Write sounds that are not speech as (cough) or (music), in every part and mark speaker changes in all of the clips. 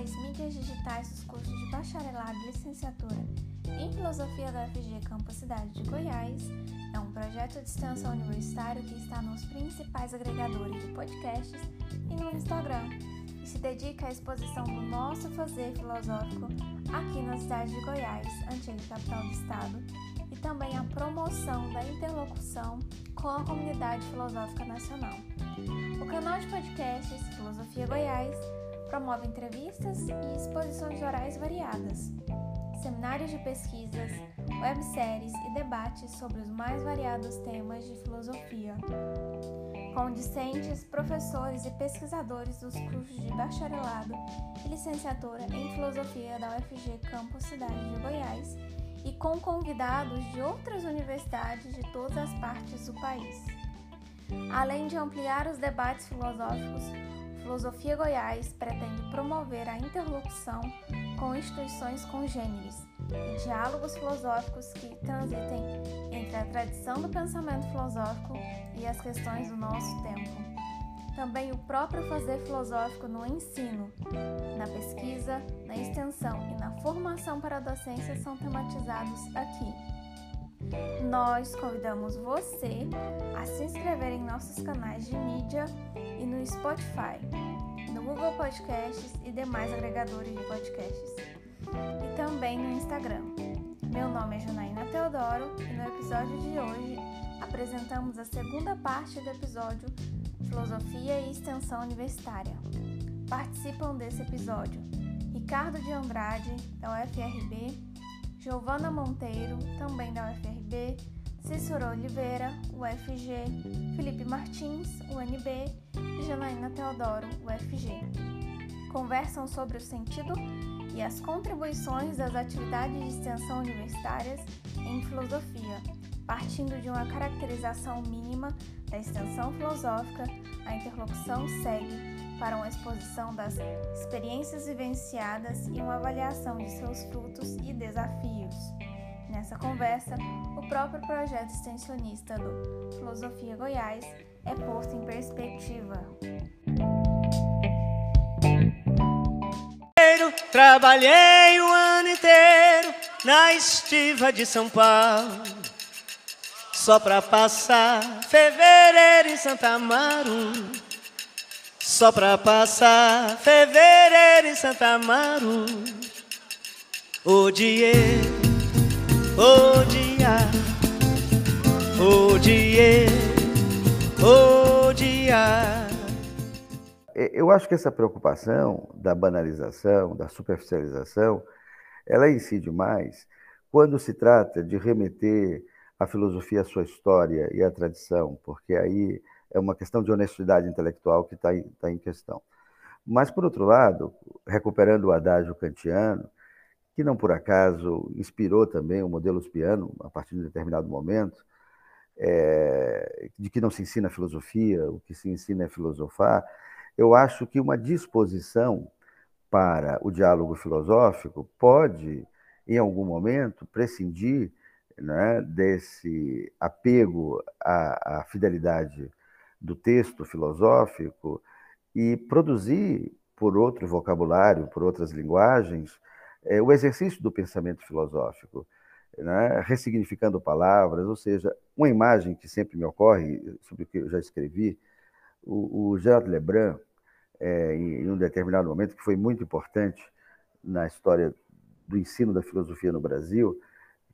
Speaker 1: principais mídias digitais dos cursos de bacharelado e licenciatura em Filosofia da UFG Campus Cidade de Goiás é um projeto de extensão universitário que está nos principais agregadores de podcasts e no Instagram e se dedica à exposição do nosso fazer filosófico aqui na cidade de Goiás, antiga capital do estado, e também à promoção da interlocução com a comunidade filosófica nacional. O canal de podcasts Filosofia Goiás promove entrevistas e exposições orais variadas, seminários de pesquisas, webséries e debates sobre os mais variados temas de filosofia, com discentes, professores e pesquisadores dos cursos de bacharelado e licenciatura em filosofia da UFG Campus Cidade de Goiás e com convidados de outras universidades de todas as partes do país. Além de ampliar os debates filosóficos, Filosofia Goiás pretende promover a interlocução com instituições congêneres e diálogos filosóficos que transitem entre a tradição do pensamento filosófico e as questões do nosso tempo. Também o próprio fazer filosófico no ensino, na pesquisa, na extensão e na formação para a docência são tematizados aqui. Nós convidamos você a se inscrever em nossos canais de mídia e no Spotify, no Google Podcasts e demais agregadores de podcasts, e também no Instagram. Meu nome é Janaína Teodoro e no episódio de hoje apresentamos a segunda parte do episódio Filosofia e Extensão Universitária. Participam desse episódio Ricardo de Andrade, da UFRB, Giovana Monteiro, também da UFRB, Cícero Oliveira, UFG, Felipe Martins, UNB e Janaína Teodoro, UFG. Conversam sobre o sentido e as contribuições das atividades de extensão universitárias em filosofia, partindo de uma caracterização mínima da extensão filosófica, a interlocução segue para uma exposição das experiências vivenciadas e uma avaliação de seus frutos e desafios. Nessa conversa, o próprio projeto extensionista do Filosofia Goiás é posto em perspectiva.
Speaker 2: Trabalhei o ano inteiro na estiva de São Paulo, só pra passar fevereiro em Santa Amaro. Só pra passar fevereiro em Santa Amaro. Odiei, odiar, odiei, odiar.
Speaker 3: É, eu acho que essa preocupação da banalização, da superficialização, ela incide mais quando se trata de remeter a filosofia à sua história e à tradição, porque aí é uma questão de honestidade intelectual que está tá em questão. Mas, por outro lado, recuperando o adágio kantiano, que não por acaso inspirou também o modelo Spiano, a partir de determinado momento, é, de que não se ensina filosofia, o que se ensina é filosofar, eu acho que uma disposição para o diálogo filosófico pode, em algum momento, prescindir né, desse apego à, à fidelidade do texto filosófico e produzir, por outro vocabulário, por outras linguagens, é, o exercício do pensamento filosófico, né? ressignificando palavras, ou seja, uma imagem que sempre me ocorre, sobre o que eu já escrevi, o, o Gerard Lebrun, é, em, em um determinado momento, que foi muito importante na história do ensino da filosofia no Brasil,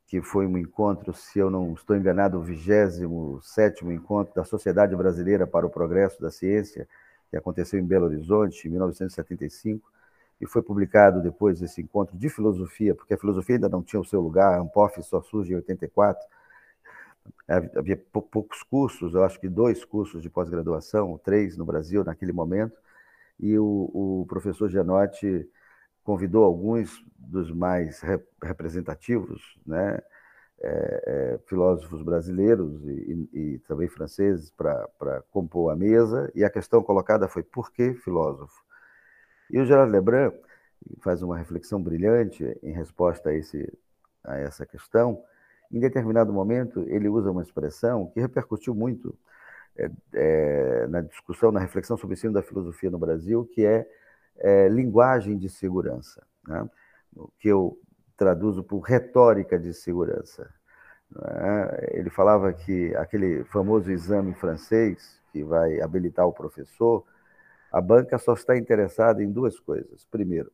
Speaker 3: que foi um encontro, se eu não estou enganado, o 27 encontro da Sociedade Brasileira para o Progresso da Ciência, que aconteceu em Belo Horizonte, em 1975, e foi publicado depois desse encontro de filosofia, porque a filosofia ainda não tinha o seu lugar, a Ampof só surge em 84, havia poucos cursos, eu acho que dois cursos de pós-graduação, três no Brasil naquele momento, e o, o professor Gianotti convidou alguns dos mais representativos, né, é, é, filósofos brasileiros e, e, e também franceses para compor a mesa, e a questão colocada foi por que filósofo? E o Gerard Lebrun faz uma reflexão brilhante em resposta a, esse, a essa questão. Em determinado momento, ele usa uma expressão que repercutiu muito é, é, na discussão, na reflexão sobre o ensino da filosofia no Brasil, que é é, linguagem de segurança, né? que eu traduzo por retórica de segurança. Né? Ele falava que aquele famoso exame francês que vai habilitar o professor, a banca só está interessada em duas coisas. Primeiro,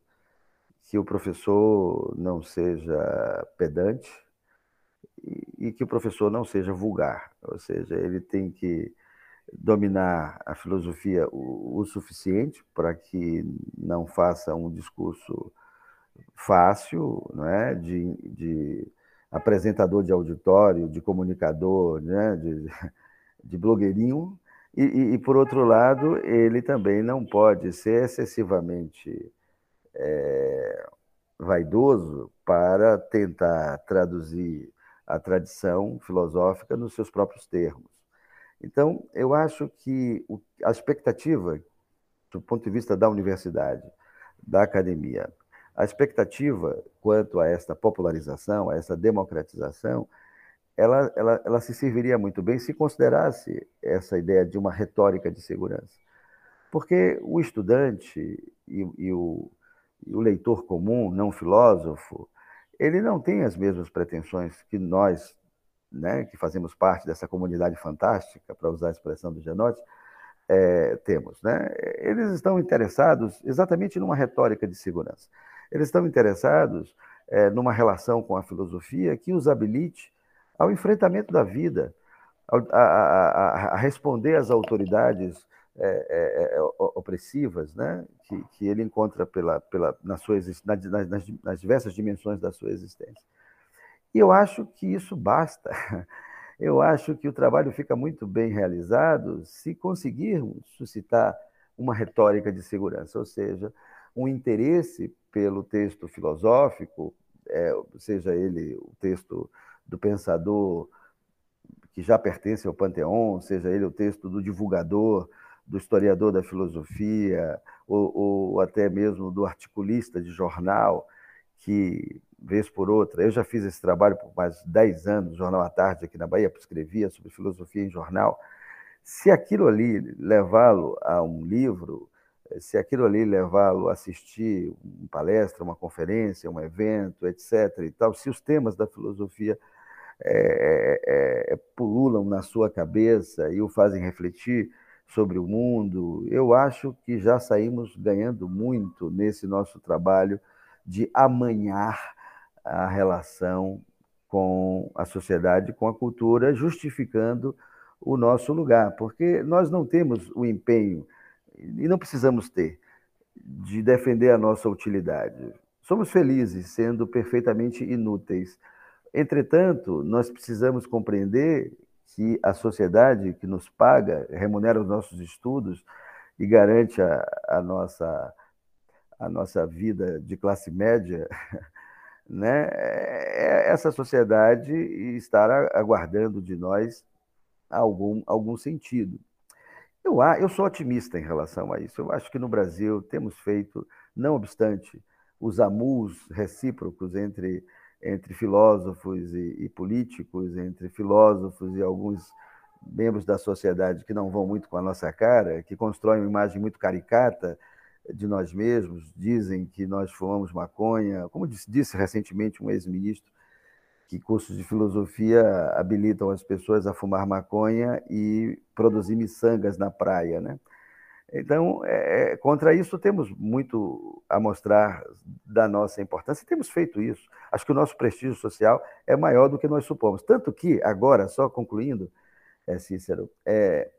Speaker 3: que o professor não seja pedante e que o professor não seja vulgar, ou seja, ele tem que dominar a filosofia o, o suficiente para que não faça um discurso fácil, não é, de, de apresentador de auditório, de comunicador, né, de, (laughs) de blogueirinho, e, e, e, por outro lado, ele também não pode ser excessivamente é, vaidoso para tentar traduzir a tradição filosófica nos seus próprios termos. Então, eu acho que a expectativa, do ponto de vista da universidade, da academia, a expectativa quanto a esta popularização, a essa democratização, ela, ela, ela se serviria muito bem se considerasse essa ideia de uma retórica de segurança. Porque o estudante e, e, o, e o leitor comum, não filósofo, ele não tem as mesmas pretensões que nós, né, que fazemos parte dessa comunidade fantástica, para usar a expressão do Genote, é, temos. Né? Eles estão interessados exatamente numa retórica de segurança. Eles estão interessados é, numa relação com a filosofia que os habilite ao enfrentamento da vida, a, a, a, responder às autoridades é, é, é opressivas, né? que, que ele encontra pela, pela, na sua, nas, nas diversas dimensões da sua existência. E eu acho que isso basta. (laughs) Eu acho que o trabalho fica muito bem realizado se conseguirmos suscitar uma retórica de segurança, ou seja, um interesse pelo texto filosófico, é, seja ele o texto do pensador que já pertence ao panteão, seja ele o texto do divulgador, do historiador da filosofia, ou, ou até mesmo do articulista de jornal, que, vez por outra, eu já fiz esse trabalho por mais de 10 anos, Jornal à Tarde, aqui na Bahia, escrevia sobre filosofia em jornal. Se aquilo ali levá-lo a um livro, se aquilo ali levá-lo a assistir uma palestra, uma conferência, um evento, etc. e tal, se os temas da filosofia é, é, pululam na sua cabeça e o fazem refletir sobre o mundo, eu acho que já saímos ganhando muito nesse nosso trabalho de amanhar a relação com a sociedade, com a cultura, justificando o nosso lugar, porque nós não temos o empenho e não precisamos ter, de defender a nossa utilidade. Somos felizes sendo perfeitamente inúteis. Entretanto, nós precisamos compreender que a sociedade que nos paga, remunera os nossos estudos e garante a, a nossa, a nossa vida de classe média, (laughs) né? É, essa sociedade estar aguardando de nós algum, algum sentido. Eu, eu sou otimista em relação a isso. Eu acho que no Brasil temos feito, não obstante os amus recíprocos entre, entre filósofos e, e políticos, entre filósofos e alguns membros da sociedade que não vão muito com a nossa cara, que constroem uma imagem muito caricata de nós mesmos, dizem que nós fumamos maconha, como disse, disse recentemente um ex-ministro, que cursos de filosofia habilitam as pessoas a fumar maconha e produzir miçangas na praia, né? Então, é, contra isso, temos muito a mostrar da nossa importância temos feito isso. Acho que o nosso prestígio social é maior do que nós supomos. Tanto que, agora, só concluindo, é, Cícero, é,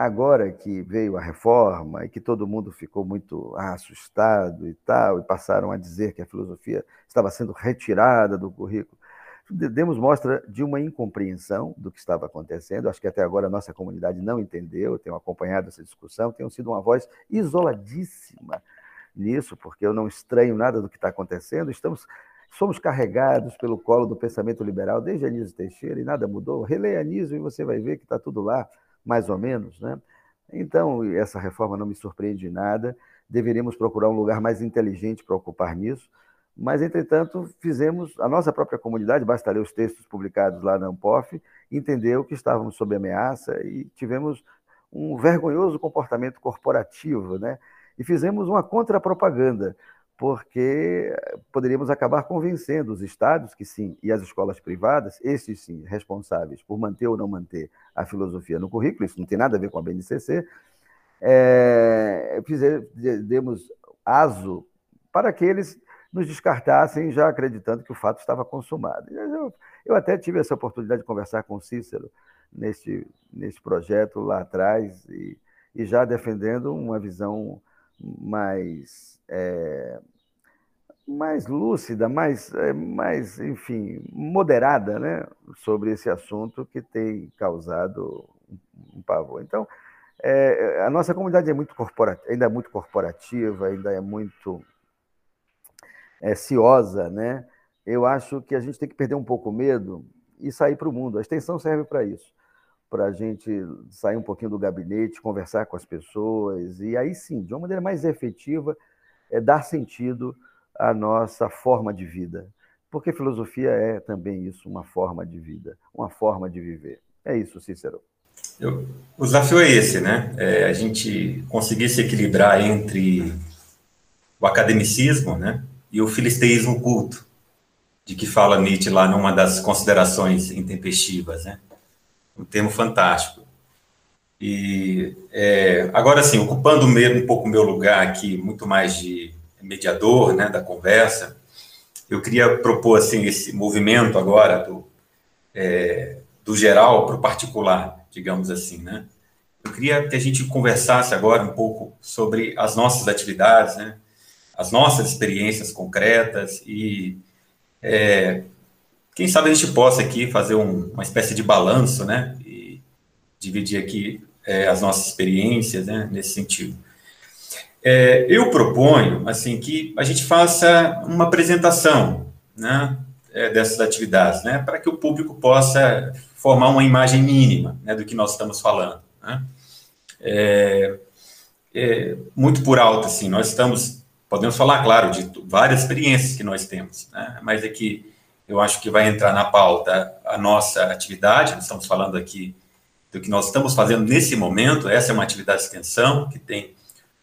Speaker 3: agora que veio a reforma e que todo mundo ficou muito assustado e tal, e passaram a dizer que a filosofia estava sendo retirada do currículo, demos mostra de uma incompreensão do que estava acontecendo. Acho que até agora a nossa comunidade não entendeu, tenho acompanhado essa discussão, tenho sido uma voz isoladíssima nisso, porque eu não estranho nada do que está acontecendo. Estamos somos carregados pelo colo do pensamento liberal desde Anísio Teixeira e nada mudou. Releia Anísio e você vai ver que está tudo lá, mais ou menos, né? Então, essa reforma não me surpreende nada. Deveríamos procurar um lugar mais inteligente para ocupar nisso mas, entretanto, fizemos, a nossa própria comunidade, basta ler os textos publicados lá na Ampof, entendeu que estávamos sob ameaça e tivemos um vergonhoso comportamento corporativo, né? e fizemos uma contrapropaganda, porque poderíamos acabar convencendo os estados, que sim, e as escolas privadas, esses sim, responsáveis por manter ou não manter a filosofia no currículo, isso não tem nada a ver com a BNCC, é, demos aso para que eles nos descartassem, já acreditando que o fato estava consumado. Eu, eu até tive essa oportunidade de conversar com Cícero neste, neste projeto lá atrás, e, e já defendendo uma visão mais é, mais lúcida, mais, é, mais, enfim, moderada, né, sobre esse assunto que tem causado um pavor. Então, é, a nossa comunidade é muito ainda é muito corporativa, ainda é muito é, ciosa, né? Eu acho que a gente tem que perder um pouco o medo e sair para o mundo. A extensão serve para isso para a gente sair um pouquinho do gabinete, conversar com as pessoas e aí sim, de uma maneira mais efetiva, é dar sentido à nossa forma de vida. Porque filosofia é também isso, uma forma de vida, uma forma de viver. É isso, Cícero.
Speaker 4: Eu, o desafio é esse, né? É a gente conseguir se equilibrar entre o academicismo, né, e o filisteísmo culto, de que fala Nietzsche lá numa das considerações intempestivas, né? Um termo fantástico. E é, agora sim, ocupando mesmo um pouco o meu lugar aqui, muito mais de mediador, né, da conversa, eu queria propor assim esse movimento agora do é, do geral para o particular, digamos assim, né? Eu queria que a gente conversasse agora um pouco sobre as nossas atividades, né? As nossas experiências concretas e é, quem sabe a gente possa aqui fazer um, uma espécie de balanço, né? E dividir aqui é, as nossas experiências, né? Nesse sentido. É, eu proponho, assim, que a gente faça uma apresentação, né? É, dessas atividades, né? Para que o público possa formar uma imagem mínima, né? Do que nós estamos falando, né? É, é, muito por alto, assim, nós estamos, podemos falar, claro, de várias experiências que nós temos, né? Mas é que eu acho que vai entrar na pauta a nossa atividade, nós estamos falando aqui do que nós estamos fazendo nesse momento, essa é uma atividade de extensão que tem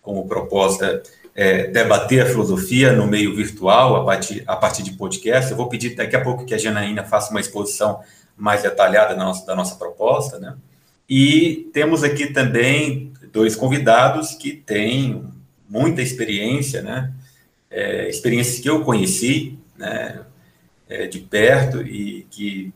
Speaker 4: como proposta é, debater a filosofia no meio virtual, a partir, a partir de podcast. Eu vou pedir daqui a pouco que a Janaína faça uma exposição mais detalhada da nossa, da nossa proposta, né? E temos aqui também dois convidados que têm muita experiência, né? É, experiências que eu conheci, né? É, de perto e que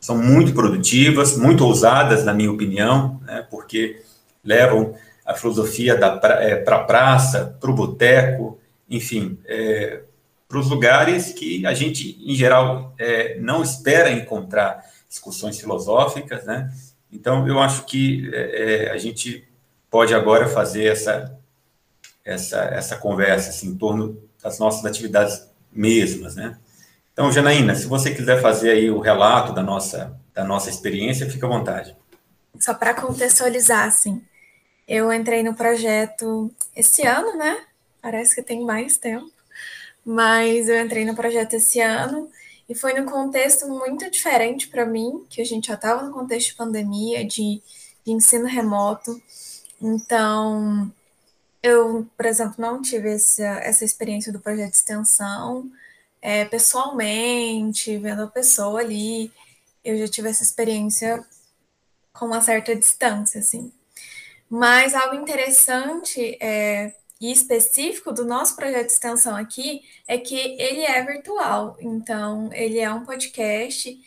Speaker 4: são muito produtivas, muito ousadas, na minha opinião, né, porque levam a filosofia para é, a praça, para o boteco, enfim, é, para os lugares que a gente, em geral, é, não espera encontrar discussões filosóficas, né? Então, eu acho que é, é, a gente pode agora fazer essa, essa, essa conversa assim, em torno das nossas atividades mesmas, né? Então, Janaína, se você quiser fazer aí o relato da nossa, da nossa experiência, fica à vontade.
Speaker 5: Só para contextualizar, assim, eu entrei no projeto esse ano, né? Parece que tem mais tempo, mas eu entrei no projeto esse ano e foi num contexto muito diferente para mim, que a gente já estava no contexto de pandemia, de, de ensino remoto. Então, eu, por exemplo, não tive essa, essa experiência do projeto de extensão, é, pessoalmente, vendo a pessoa ali, eu já tive essa experiência com uma certa distância, assim. Mas algo interessante é, e específico do nosso projeto de extensão aqui é que ele é virtual, então ele é um podcast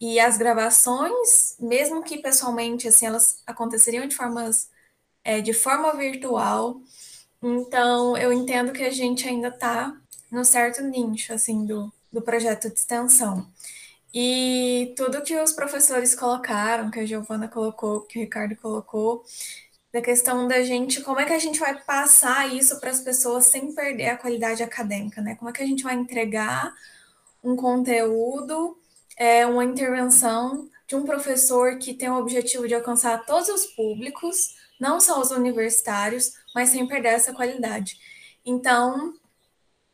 Speaker 5: e as gravações, mesmo que pessoalmente, assim, elas aconteceriam de formas é, de forma virtual. Então eu entendo que a gente ainda está no certo nicho, assim, do, do projeto de extensão. E tudo que os professores colocaram, que a Giovana colocou, que o Ricardo colocou, da questão da gente, como é que a gente vai passar isso para as pessoas sem perder a qualidade acadêmica, né? Como é que a gente vai entregar um conteúdo, é, uma intervenção de um professor que tem o objetivo de alcançar todos os públicos, não só os universitários, mas sem perder essa qualidade. Então,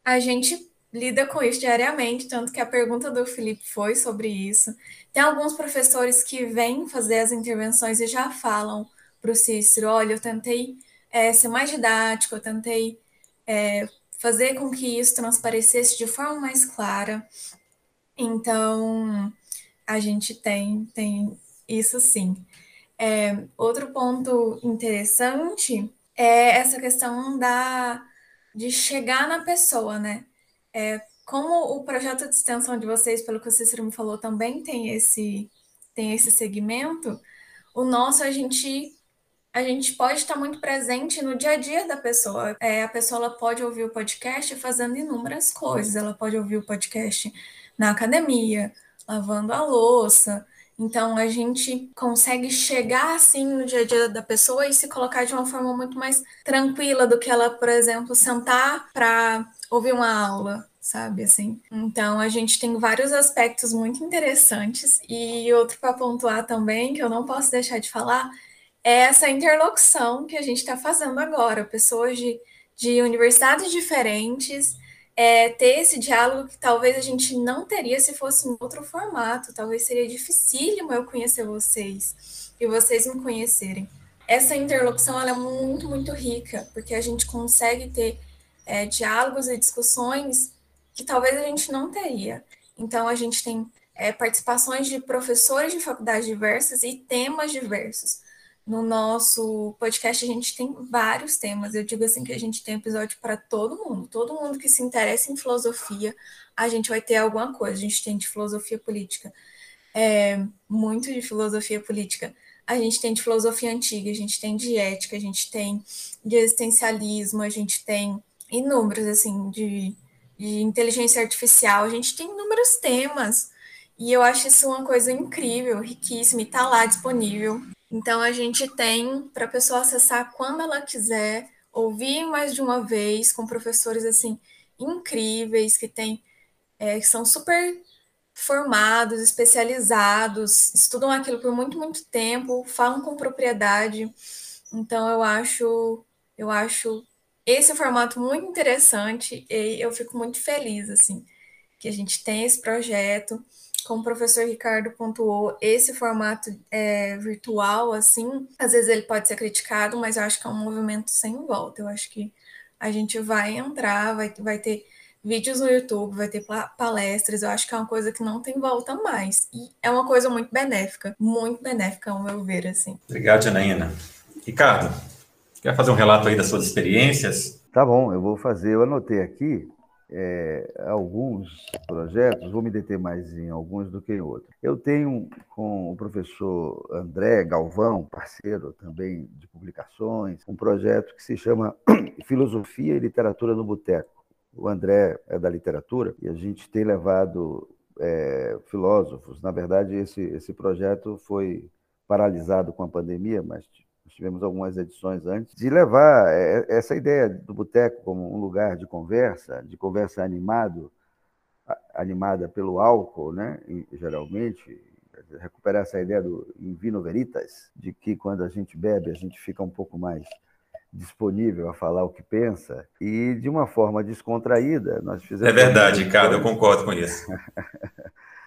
Speaker 5: a gente lida com isso diariamente, tanto que a pergunta do Felipe foi sobre isso. Tem alguns professores que vêm fazer as intervenções e já falam para o Cícero: olha, eu tentei é, ser mais didático, eu tentei é, fazer com que isso transparecesse de forma mais clara. Então, a gente tem, tem isso sim. É, outro ponto interessante é essa questão da, de chegar na pessoa, né? É, como o projeto de extensão de vocês, pelo que o Cícero me falou, também tem esse, tem esse segmento, o nosso a gente a gente pode estar muito presente no dia a dia da pessoa. É, a pessoa pode ouvir o podcast fazendo inúmeras coisas. Ela pode ouvir o podcast na academia, lavando a louça. Então a gente consegue chegar assim no dia a dia da pessoa e se colocar de uma forma muito mais tranquila do que ela, por exemplo, sentar para ouvir uma aula, sabe assim. Então a gente tem vários aspectos muito interessantes e outro para pontuar também que eu não posso deixar de falar é essa interlocução que a gente está fazendo agora, pessoas de, de universidades diferentes, é, ter esse diálogo que talvez a gente não teria se fosse em outro formato, talvez seria dificílimo eu conhecer vocês e vocês me conhecerem. Essa interlocução é muito, muito rica, porque a gente consegue ter é, diálogos e discussões que talvez a gente não teria. Então, a gente tem é, participações de professores de faculdades diversas e temas diversos. No nosso podcast, a gente tem vários temas. Eu digo assim que a gente tem episódio para todo mundo. Todo mundo que se interessa em filosofia, a gente vai ter alguma coisa. A gente tem de filosofia política, é, muito de filosofia política. A gente tem de filosofia antiga, a gente tem de ética, a gente tem de existencialismo, a gente tem inúmeros, assim, de, de inteligência artificial. A gente tem inúmeros temas. E eu acho isso uma coisa incrível, riquíssima, e está lá disponível. Então a gente tem para a pessoa acessar quando ela quiser, ouvir mais de uma vez com professores assim incríveis que tem é, que são super formados, especializados, estudam aquilo por muito muito tempo, falam com propriedade. Então eu acho eu acho esse formato muito interessante e eu fico muito feliz assim que a gente tem esse projeto como o professor Ricardo pontuou, esse formato é, virtual, assim, às vezes ele pode ser criticado, mas eu acho que é um movimento sem volta. Eu acho que a gente vai entrar, vai, vai ter vídeos no YouTube, vai ter palestras, eu acho que é uma coisa que não tem volta mais. E é uma coisa muito benéfica, muito benéfica, ao meu ver, assim.
Speaker 4: Obrigado, Janaína. Ricardo, quer fazer um relato aí das suas experiências?
Speaker 3: Tá bom, eu vou fazer, eu anotei aqui é, alguns projetos, vou me deter mais em alguns do que em outros. Eu tenho com o professor André Galvão, parceiro também de publicações, um projeto que se chama (clears throat) Filosofia e Literatura no Boteco. O André é da literatura e a gente tem levado é, filósofos. Na verdade, esse, esse projeto foi paralisado com a pandemia, mas nós tivemos algumas edições antes, de levar é, essa ideia do boteco como um lugar de conversa, de conversa animado, animada pelo álcool, né? geralmente, recuperar essa ideia do in vino veritas, de que quando a gente bebe, a gente fica um pouco mais disponível a falar o que pensa e de uma forma descontraída nós fizemos
Speaker 4: é verdade Ricardo eu concordo com isso (laughs)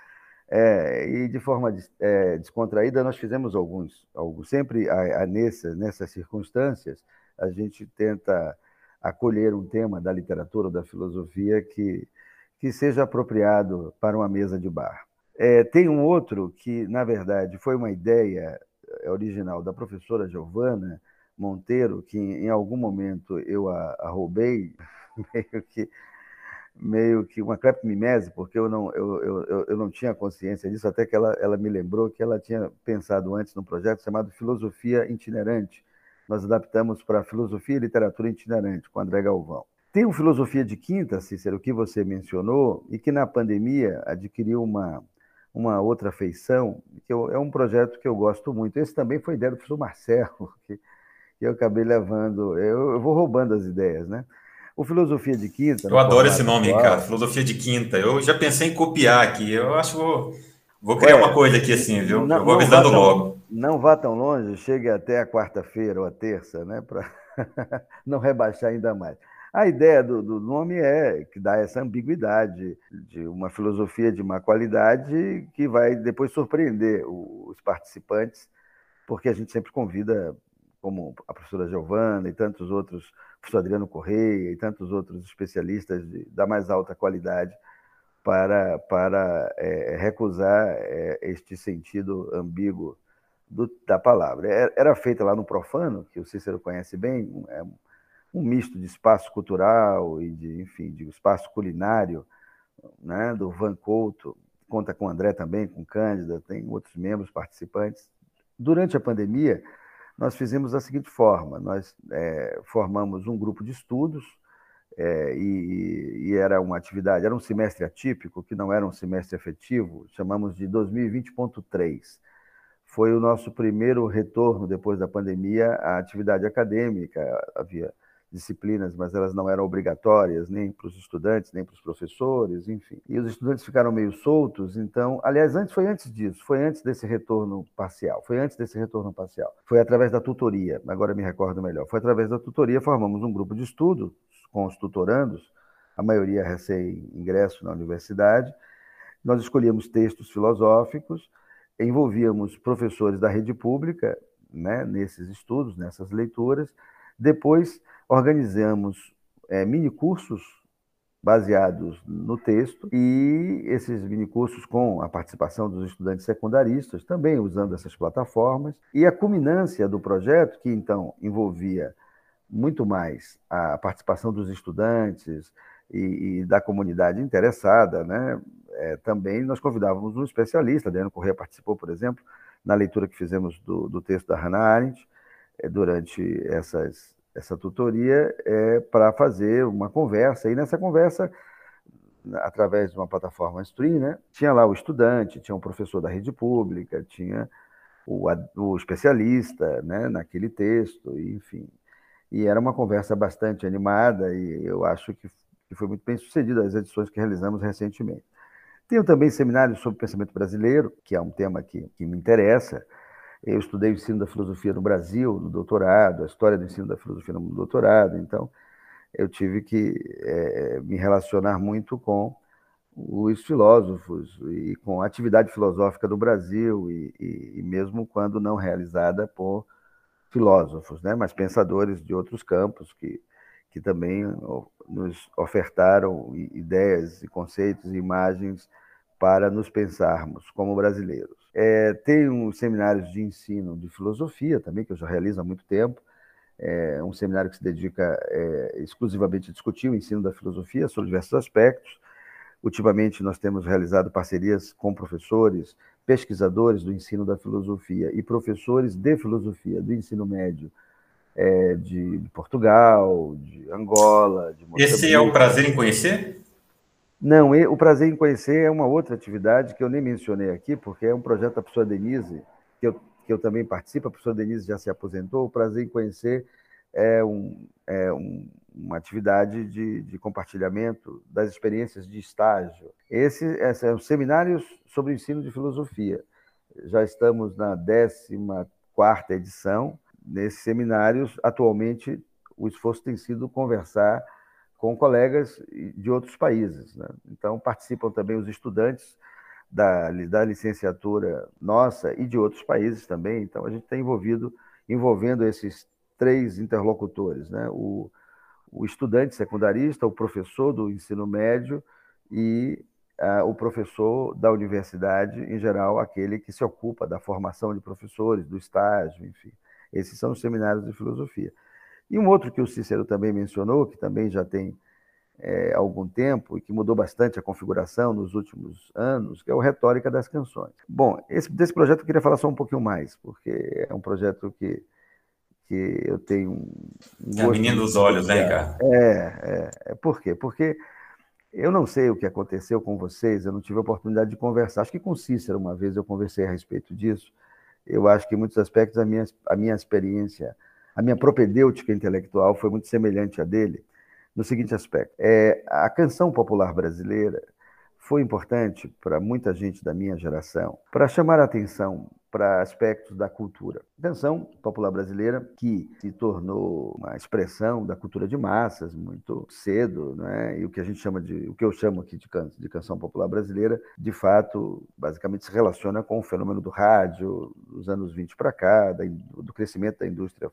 Speaker 3: É, e de forma é, descontraída, nós fizemos alguns, alguns sempre a, a nessa, nessas circunstâncias, a gente tenta acolher um tema da literatura ou da filosofia que, que seja apropriado para uma mesa de bar. É, tem um outro que, na verdade, foi uma ideia é, original da professora Giovana Monteiro, que em algum momento eu a, a roubei, (laughs) meio que meio que uma cleptomimese, porque eu não, eu, eu, eu não tinha consciência disso, até que ela, ela me lembrou que ela tinha pensado antes num projeto chamado Filosofia Itinerante. Nós adaptamos para Filosofia e Literatura Itinerante, com André Galvão. Tem o Filosofia de Quinta, Cícero, que você mencionou, e que na pandemia adquiriu uma, uma outra feição, que eu, é um projeto que eu gosto muito. Esse também foi ideia do professor Marcelo, (laughs) que, que eu acabei levando, eu, eu vou roubando as ideias, né? O Filosofia de Quinta.
Speaker 4: Eu adoro esse nome, atual, cara, Filosofia de Quinta. Eu já pensei em copiar aqui. Eu acho que vou, vou criar uma coisa aqui assim, viu? Não, eu vou avisando
Speaker 3: tão,
Speaker 4: logo.
Speaker 3: Não vá tão longe, chegue até a quarta-feira ou a terça, né? Para (laughs) não rebaixar ainda mais. A ideia do, do, nome é que dá essa ambiguidade de uma filosofia de má qualidade que vai depois surpreender os participantes, porque a gente sempre convida como a professora Giovana e tantos outros, professor Adriano Correia e tantos outros especialistas de, da mais alta qualidade para, para é, recusar é, este sentido ambíguo do, da palavra. Era, era feita lá no Profano, que o Cícero conhece bem, é um misto de espaço cultural e de, enfim, de espaço culinário, né, do Van Couto, conta com o André também, com Cândida, tem outros membros participantes. Durante a pandemia, nós fizemos da seguinte forma: nós é, formamos um grupo de estudos é, e, e, era uma atividade, era um semestre atípico, que não era um semestre efetivo, chamamos de 2020.3. Foi o nosso primeiro retorno depois da pandemia à atividade acadêmica. Havia disciplinas, mas elas não eram obrigatórias nem para os estudantes, nem para os professores, enfim. E os estudantes ficaram meio soltos, então, aliás, antes foi antes disso, foi antes desse retorno parcial, foi antes desse retorno parcial. Foi através da tutoria, agora me recordo melhor. Foi através da tutoria formamos um grupo de estudo com os tutorandos, a maioria recém-ingresso na universidade. Nós escolhíamos textos filosóficos, envolvíamos professores da rede pública, né, nesses estudos, nessas leituras. Depois organizamos é, minicursos baseados no texto e esses minicursos com a participação dos estudantes secundaristas, também usando essas plataformas. E a culminância do projeto, que então envolvia muito mais a participação dos estudantes e, e da comunidade interessada, né? É, também nós convidávamos um especialista, Adriano Corrêa participou, por exemplo, na leitura que fizemos do, do texto da Hannah Arendt, é, durante essas essa tutoria é para fazer uma conversa, e nessa conversa, através de uma plataforma stream, né, tinha lá o estudante, tinha um professor da rede pública, tinha o, o especialista né, naquele texto, enfim. E era uma conversa bastante animada e eu acho que, que foi muito bem sucedida as edições que realizamos recentemente. Tenho também seminários sobre pensamento brasileiro, que é um tema que, que me interessa, eu estudei o ensino da filosofia no Brasil, no doutorado, a história do ensino da filosofia no doutorado, então eu tive que é, me relacionar muito com os filósofos e com a atividade filosófica do Brasil, e, e, e mesmo quando não realizada por filósofos, né, mas pensadores de outros campos que, que também nos ofertaram ideias e conceitos e imagens para nos pensarmos como brasileiros. É, tem seminários de ensino de filosofia também, que eu já realizo há muito tempo. É um seminário que se dedica é, exclusivamente a discutir o ensino da filosofia sobre diversos aspectos. Ultimamente, nós temos realizado parcerias com professores, pesquisadores do ensino da filosofia e professores de filosofia do ensino médio é, de, de, Portugal, de Angola, de
Speaker 4: Moçambique. Esse é o prazer em conhecer?
Speaker 3: Não, o prazer em conhecer é uma outra atividade que eu nem mencionei aqui, porque é um projeto da professora Denise, que eu, que eu também participo, a professora Denise já se aposentou. O prazer em conhecer é, um, é um, uma atividade de, de, compartilhamento das experiências de estágio. Esse, esse é um seminários sobre ensino de filosofia. Já estamos na 14 edição. Nesses seminários, atualmente, o esforço tem sido conversar com colegas de outros países. Né? Então, participam também os estudantes da, da licenciatura nossa e de outros países também. Então, a gente está envolvido, envolvendo esses três interlocutores, né? o, o estudante secundarista, o professor do ensino médio e uh, o professor da universidade, em geral, aquele que se ocupa da formação de professores, do estágio, enfim. Esses são os seminários de filosofia. E um outro que o Cícero também mencionou, que também já tem é, algum tempo e que mudou bastante a configuração nos últimos anos, que é o Retórica das Canções. Bom, esse, desse projeto eu queria falar só um pouquinho mais, porque é um projeto que, que eu tenho um.
Speaker 4: é a menina dos olhos, né, Ricardo?
Speaker 3: É, é, é. Por quê? Porque eu não sei o que aconteceu com vocês, eu não tive a oportunidade de conversar. Acho que com Cícero uma vez eu conversei a respeito disso. Eu acho que em muitos aspectos a minha, a minha experiência a minha propedêutica intelectual foi muito semelhante à dele, no seguinte aspecto: é, a canção popular brasileira foi importante para muita gente da minha geração para chamar a atenção para aspectos da cultura. A canção popular brasileira que se tornou uma expressão da cultura de massas muito cedo, né? E o que a gente chama de, o que eu chamo aqui de, can, de canção popular brasileira, de fato, basicamente se relaciona com o fenômeno do rádio dos anos 20 para cá, da, do crescimento da indústria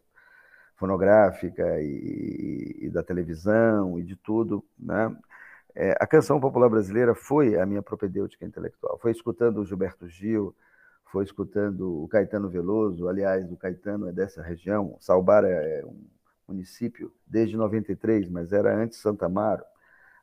Speaker 3: fonográfica e, e, da televisão e de tudo, né? É, a canção popular brasileira foi a minha propedêutica intelectual. Foi escutando o Gilberto Gil, foi escutando o Caetano Veloso. Aliás, o Caetano é dessa região. Salbar é um município desde 93, mas era antes Santa Amaro.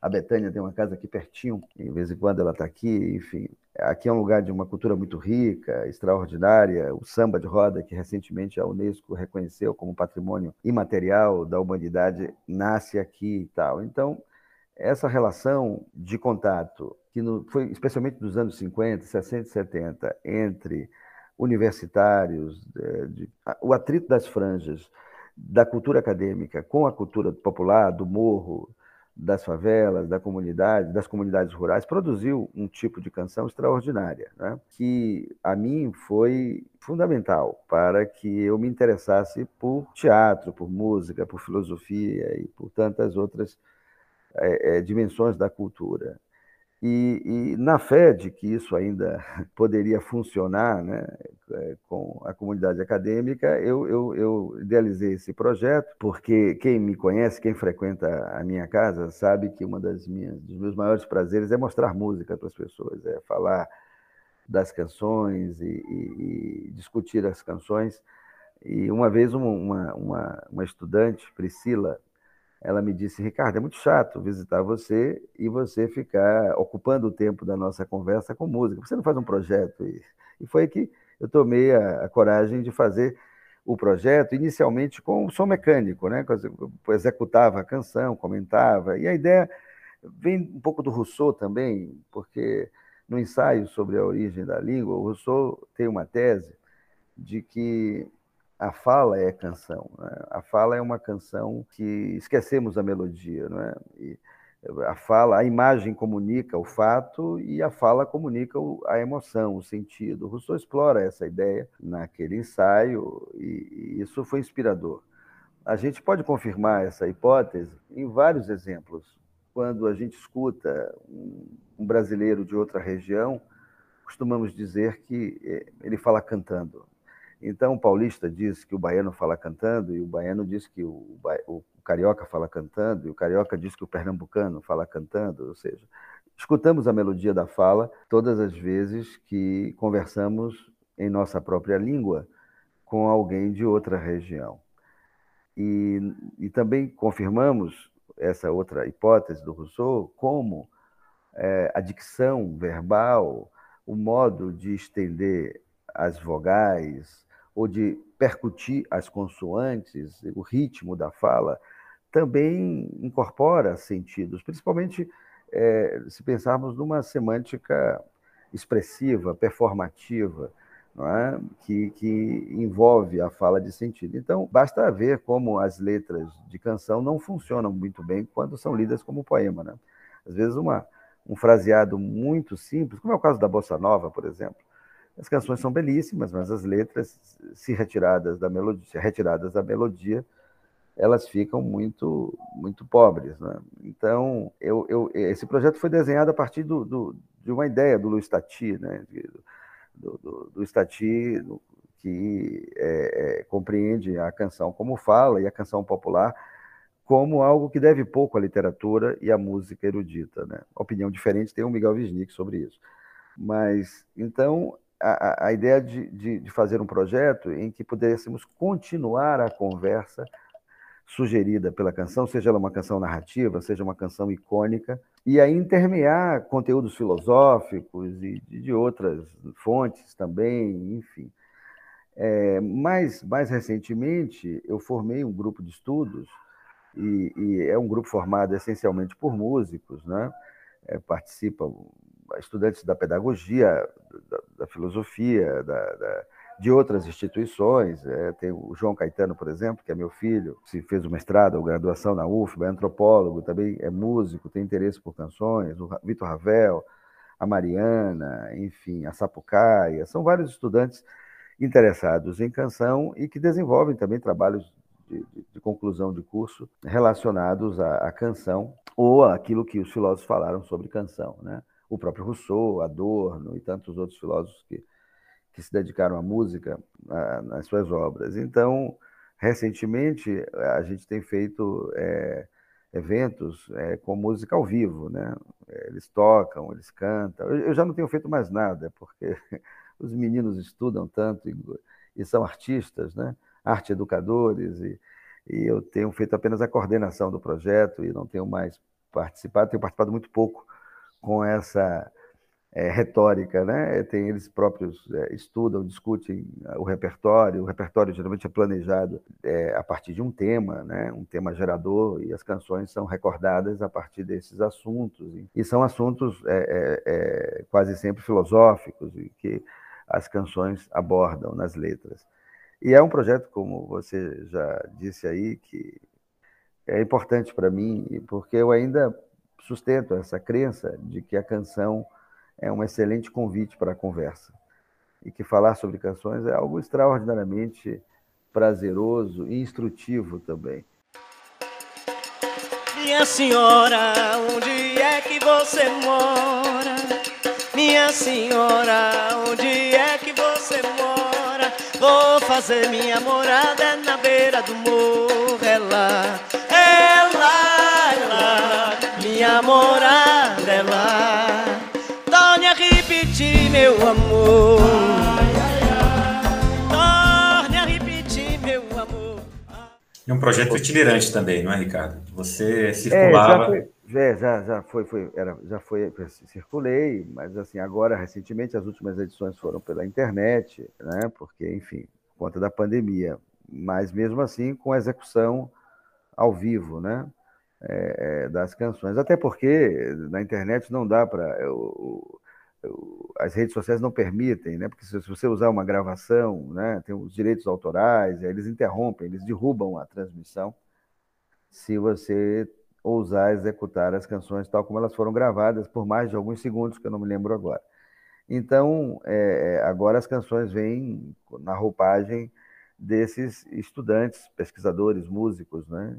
Speaker 3: A Betânia tem uma casa aqui pertinho, de vez em quando ela está aqui, enfim. Aqui é um lugar de uma cultura muito rica, extraordinária. O samba de roda, que recentemente a Unesco reconheceu como patrimônio imaterial da humanidade, nasce aqui e tal. Então, essa relação de contato, que no, foi especialmente dos anos 50, 60 e 70, entre universitários, de, de, o atrito das franjas da cultura acadêmica com a cultura popular, do morro, das favelas, da comunidade, das comunidades rurais, produziu um tipo de canção extraordinária, né? que a mim foi fundamental para que eu me interessasse por teatro, por música, por filosofia e por tantas outras é, é, dimensões da cultura. E, e, na fé de que isso ainda (laughs) poderia funcionar né, é, com a comunidade acadêmica, eu, eu, eu, idealizei esse projeto, porque quem me conhece, quem frequenta a minha casa, sabe que uma das minhas, dos meus maiores prazeres é mostrar música para as pessoas, é falar das canções e, e, e discutir as canções. E uma vez uma, uma, uma estudante, Priscila, ela me disse, Ricardo, é muito chato visitar você e você ficar ocupando o tempo da nossa conversa com música. Você não faz um projeto? E, foi que eu tomei a, a, coragem de fazer o projeto, inicialmente com o som mecânico, né? Eu executava a canção, comentava, e a ideia vem um pouco do Rousseau também, porque no ensaio sobre a origem da língua, o Rousseau tem uma tese de que a fala é canção. Né? A fala é uma canção que esquecemos a melodia, não é? E a fala, a imagem comunica o fato e a fala comunica a emoção, o sentido. Rousseau explora essa ideia naquele ensaio e, isso foi inspirador. A gente pode confirmar essa hipótese em vários exemplos. Quando a gente escuta um brasileiro de outra região, costumamos dizer que eh, ele fala cantando. Então, o paulista diz que o baiano fala cantando, e o baiano diz que o, o, carioca fala cantando, e o carioca diz que o pernambucano fala cantando, ou seja, escutamos a melodia da fala todas as vezes que conversamos em nossa própria língua com alguém de outra região. E, e também confirmamos essa outra hipótese do Rousseau como é, a dicção verbal, o modo de estender as vogais, ou de percutir as consoantes, o ritmo da fala, também incorpora sentidos, principalmente é, se pensarmos numa semântica expressiva, performativa, é? que, que envolve a fala de sentido. Então, basta ver como as letras de canção não funcionam muito bem quando são lidas como poema. Né? Às vezes, uma, um fraseado muito simples, como é o caso da Bossa Nova, por exemplo, as canções são belíssimas, mas as letras, se retiradas da melodia, retiradas da melodia, elas ficam muito muito pobres. Né? Então, eu, eu, esse projeto foi desenhado a partir do, do, de uma ideia do Luiz Tati, né? do, do, do que é, é, compreende a canção como fala e a canção popular como algo que deve pouco à literatura e à música erudita. Né? Opinião diferente tem o Miguel Wisnik sobre isso. Mas, então, a, a ideia de, de, de, fazer um projeto em que pudéssemos continuar a conversa sugerida pela canção, seja ela uma canção narrativa, seja uma canção icônica, e aí intermear conteúdos filosóficos e de, outras fontes também, enfim. É, mais, mais recentemente, eu formei um grupo de estudos, e, e é um grupo formado essencialmente por músicos, né? É, participam estudantes da pedagogia, da, da filosofia, da, da, de outras instituições. É, tem o João Caetano, por exemplo, que é meu filho, que fez o mestrado ou graduação na UFBA, é antropólogo, também é músico, tem interesse por canções. O Vitor Ravel, a Mariana, enfim, a Sapucaia. São vários estudantes interessados em canção e que desenvolvem também trabalhos de, de, de conclusão de curso relacionados à, à canção ou aquilo que os filósofos falaram sobre canção, né? O próprio Rousseau, Adorno e tantos outros filósofos que, que se dedicaram à música nas suas obras. Então, Recentemente, a gente tem feito é, eventos é, com música ao vivo, né? Eles tocam, eles cantam. Eu, já não tenho feito mais nada, porque (laughs) os meninos estudam tanto e, e são artistas, né? Arte educadores, e, e eu tenho feito apenas a coordenação do projeto e não tenho mais participado, tenho participado muito pouco com essa é, retórica, né? Tem eles próprios é, estudam, discutem o repertório. O repertório geralmente é planejado é, a partir de um tema, né? Um tema gerador e as canções são recordadas a partir desses assuntos e são assuntos é, é, é, quase sempre filosóficos que as canções abordam nas letras. E é um projeto, como você já disse aí, que é importante para mim, porque eu ainda sustento essa crença de que a canção é um excelente convite para a conversa. E que falar sobre canções é algo extraordinariamente prazeroso e instrutivo também.
Speaker 2: Minha senhora, onde é que você mora? Minha senhora, onde é que você mora? Vou fazer minha morada na beira do morro, é lá, é lá, é lá. Minha morada é lá repetir, meu amor. Torne a repetir, meu amor.
Speaker 4: É um projeto itinerante também, não é, Ricardo? Você circulava.
Speaker 3: É, já, foi, é, já, já foi, foi, era, já foi, circulei, mas assim, agora, recentemente, as últimas edições foram pela internet, né? Porque, enfim, por conta da pandemia. Mas mesmo assim, com a execução ao vivo, né? É, é, das canções. Até porque na internet não dá para as redes sociais não permitem, né? Porque se você usar uma gravação, né, tem os direitos autorais, eles interrompem, eles derrubam a transmissão se você ousar executar as canções tal como elas foram gravadas por mais de alguns segundos, que eu não me lembro agora. Então, é, agora as canções vêm na roupagem desses estudantes, pesquisadores, músicos, né?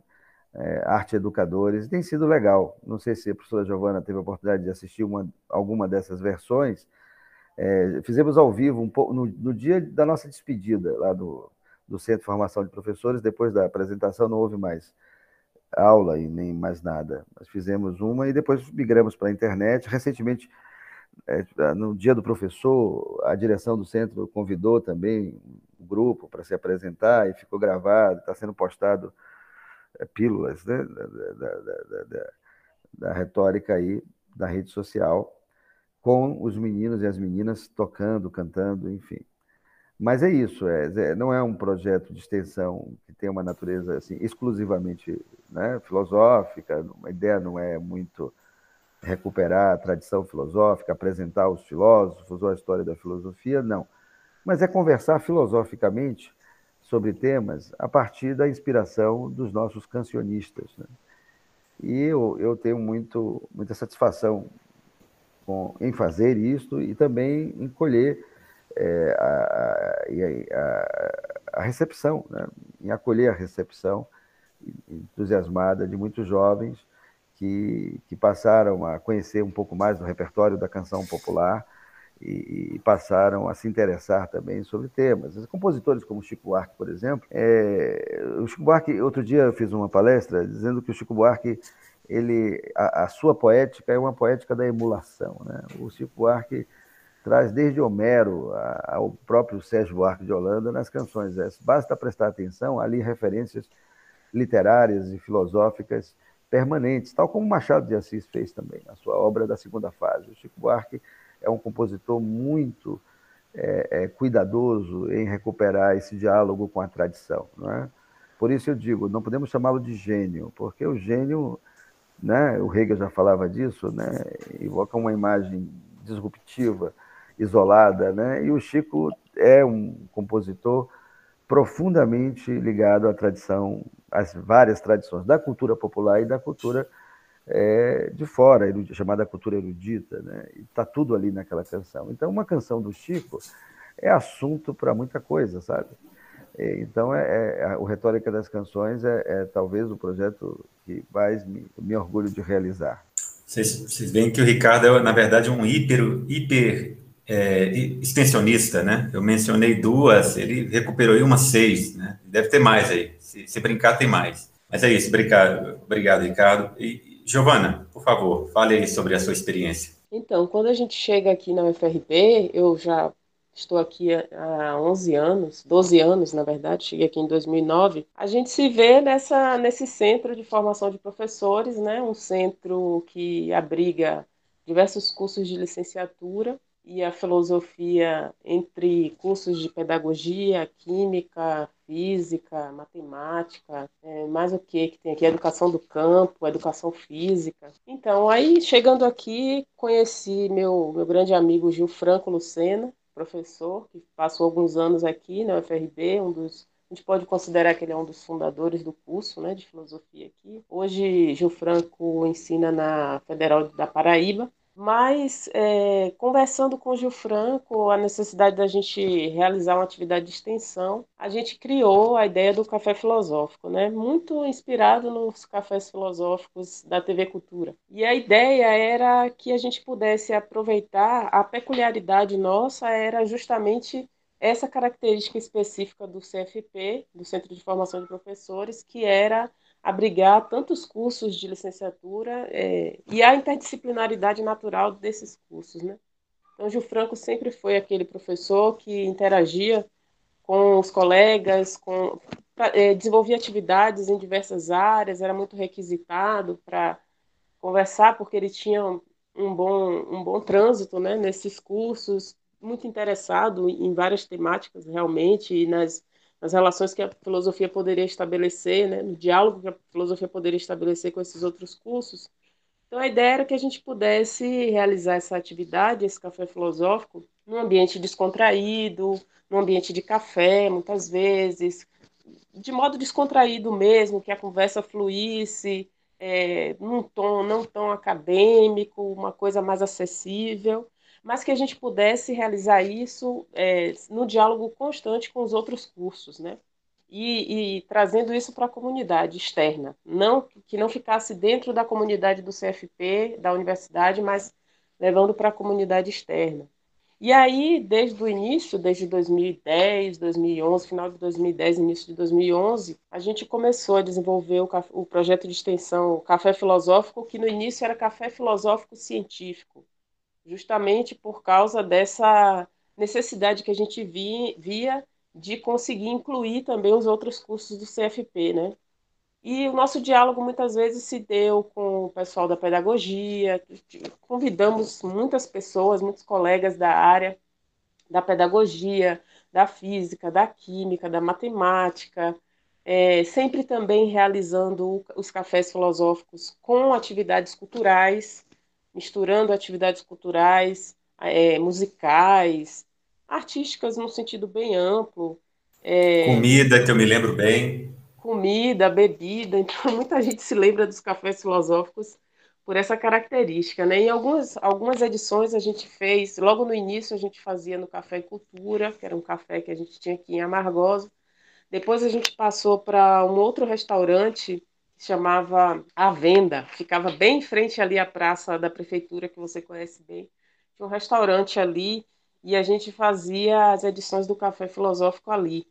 Speaker 3: É, arte educadores. Tem sido legal. Não sei se a professora Giovana teve a oportunidade de assistir uma, alguma dessas versões. É, fizemos ao vivo um pouco, no, no, dia da nossa despedida lá do, do Centro de Formação de Professores. Depois da apresentação não houve mais aula e nem mais nada. Nós fizemos uma e depois migramos para a internet. Recentemente, é, no dia do professor, a direção do centro convidou também o grupo para se apresentar e ficou gravado, está sendo postado pílulas né, da, da, da, da, retórica aí da rede social, com os meninos e as meninas tocando, cantando, enfim. Mas é isso, é, é não é um projeto de extensão que tem uma natureza assim, exclusivamente né, filosófica, a ideia não é muito recuperar a tradição filosófica, apresentar os filósofos ou a história da filosofia, não. Mas é conversar filosoficamente sobre temas a partir da inspiração dos nossos cancionistas. Né? E eu, eu tenho muito, muita satisfação com, em fazer isto e também em colher é, a, a, a, recepção, né? em acolher a recepção entusiasmada de muitos jovens que, que passaram a conhecer um pouco mais do repertório da canção popular e, e, passaram a se interessar também sobre temas. Os compositores como Chico Buarque, por exemplo, é, o Chico Buarque, outro dia eu fiz uma palestra dizendo que o Chico Buarque, ele, a, a sua poética é uma poética da emulação. Né? O Chico Buarque traz desde Homero ao próprio Sérgio Buarque de Holanda nas canções. Basta prestar atenção, ali referências literárias e filosóficas permanentes, tal como Machado de Assis fez também, na sua obra da segunda fase. O Chico Buarque é um compositor muito é, é, cuidadoso em recuperar esse diálogo com a tradição. É? Por isso eu digo, não podemos chamá-lo de gênio, porque o gênio, né, o Hegel já falava disso, né, evoca uma imagem disruptiva, isolada, né, e o Chico é um compositor profundamente ligado à tradição, às várias tradições da cultura popular e da cultura é, de fora, chamada cultura erudita, né? e está tudo ali naquela canção. Então, uma canção do Chico é assunto para muita coisa, sabe? Então, é, é, o Retórica das Canções é, é, talvez o projeto que mais me, me orgulho de realizar.
Speaker 4: Vocês, vocês veem que o Ricardo é, na verdade, um hiper, hiper é, extensionista, né? Eu mencionei duas, ele recuperou aí umas seis, né? Deve ter mais aí. Se, se brincar, tem mais. Mas é isso, obrigado, obrigado Ricardo. E, Giovana, por favor, fale sobre a sua experiência.
Speaker 6: Então, quando a gente chega aqui na UFRB, eu já estou aqui há 11 anos, 12 anos, na verdade, cheguei aqui em 2009. A gente se vê nessa, nesse centro de formação de professores, né? um centro que abriga diversos cursos de licenciatura e a filosofia entre cursos de pedagogia, química, física, matemática, é, mais o que que tem aqui? Educação do campo, educação física. Então, aí chegando aqui, conheci meu, meu grande amigo Gil Franco Lucena, professor, que passou alguns anos aqui na UFRB, um dos a gente pode considerar que ele é um dos fundadores do curso né, de filosofia aqui. Hoje, Gil Franco ensina na Federal da Paraíba mas, é, conversando com o Gil Franco, a necessidade da gente realizar uma atividade de extensão, a gente criou a ideia do café filosófico, né? muito inspirado nos cafés filosóficos da TV Cultura. E a ideia era que a gente pudesse aproveitar a peculiaridade nossa, era justamente essa característica específica do CFP, do Centro de Formação de Professores, que era abrigar tantos cursos de licenciatura é, e a interdisciplinaridade natural desses cursos, né? Então, Gil Franco sempre foi aquele professor que interagia com os colegas, com, é, desenvolvia atividades em diversas áreas, era muito requisitado para conversar, porque ele tinha um bom, um bom trânsito né, nesses cursos, muito interessado em várias temáticas realmente, e nas nas relações que a filosofia poderia estabelecer, né, no diálogo que a filosofia poderia estabelecer com esses outros cursos. Então, a ideia era que a gente pudesse realizar essa atividade, esse café filosófico, num ambiente descontraído, num ambiente de café, muitas vezes, de modo descontraído mesmo, que a conversa fluísse, é, num tom não tão acadêmico, uma coisa mais acessível mas que a gente pudesse realizar isso é, no diálogo constante com os outros cursos, né? E, e trazendo isso para a comunidade externa, não que não ficasse dentro da comunidade do CFP, da universidade, mas levando para a comunidade externa. E aí, desde o início, desde 2010, 2011, final de 2010, início de 2011, a gente começou a desenvolver o, o projeto de extensão Café Filosófico, que no início era Café Filosófico Científico justamente por causa dessa necessidade que a gente via de conseguir incluir também os outros cursos do CFP, né? E o nosso diálogo muitas vezes se deu com o pessoal da pedagogia, convidamos muitas pessoas, muitos colegas da área da pedagogia, da física, da química, da matemática, é, sempre também realizando os cafés filosóficos com atividades culturais, misturando atividades culturais, é, musicais, artísticas no sentido bem amplo.
Speaker 4: É, comida, que eu me lembro bem.
Speaker 6: Comida, bebida, então (laughs) muita gente se lembra dos cafés filosóficos por essa característica, né? Em algumas, algumas edições a gente fez, logo no início a gente fazia no Café Cultura, que era um café que a gente tinha aqui em Amargosa. Depois a gente passou para um outro restaurante chamava A Venda, ficava bem em frente ali à praça da prefeitura, que você conhece bem. Tinha um restaurante ali e a gente fazia as edições do Café Filosófico ali.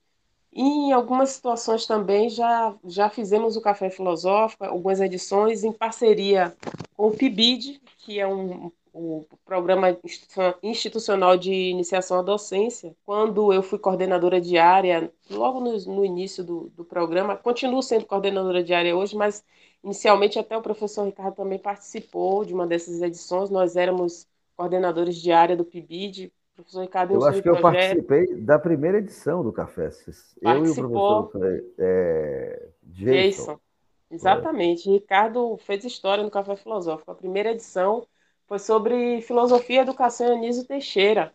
Speaker 6: E em algumas situações também já, já fizemos o Café Filosófico, algumas edições em parceria com o PIBID, que é um, o Programa Institucional de Iniciação à Docência, quando eu fui coordenadora diária, logo no, no início do, do, programa, continuo sendo coordenadora diária hoje, mas inicialmente até o professor Ricardo também participou de uma dessas edições, nós éramos coordenadores de área do PIBID,
Speaker 3: professor Ricardo Eu acho que eu participei da primeira edição do Café, eu e o professor é, Jason. Jason.
Speaker 6: Exatamente, Ricardo fez história no Café Filosófico, a primeira edição foi sobre filosofia e educação Anísio Teixeira.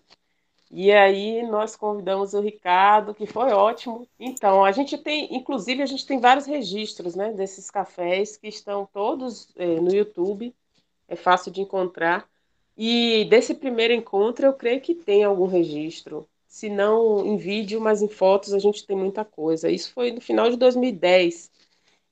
Speaker 6: E aí nós convidamos o Ricardo, que foi ótimo. Então, a gente tem, inclusive, a gente tem vários registros né, desses cafés que estão todos é, no YouTube, é fácil de encontrar. E desse primeiro encontro, eu creio que tem algum registro. Se não em vídeo, mas em fotos, a gente tem muita coisa. Isso foi no final de 2010.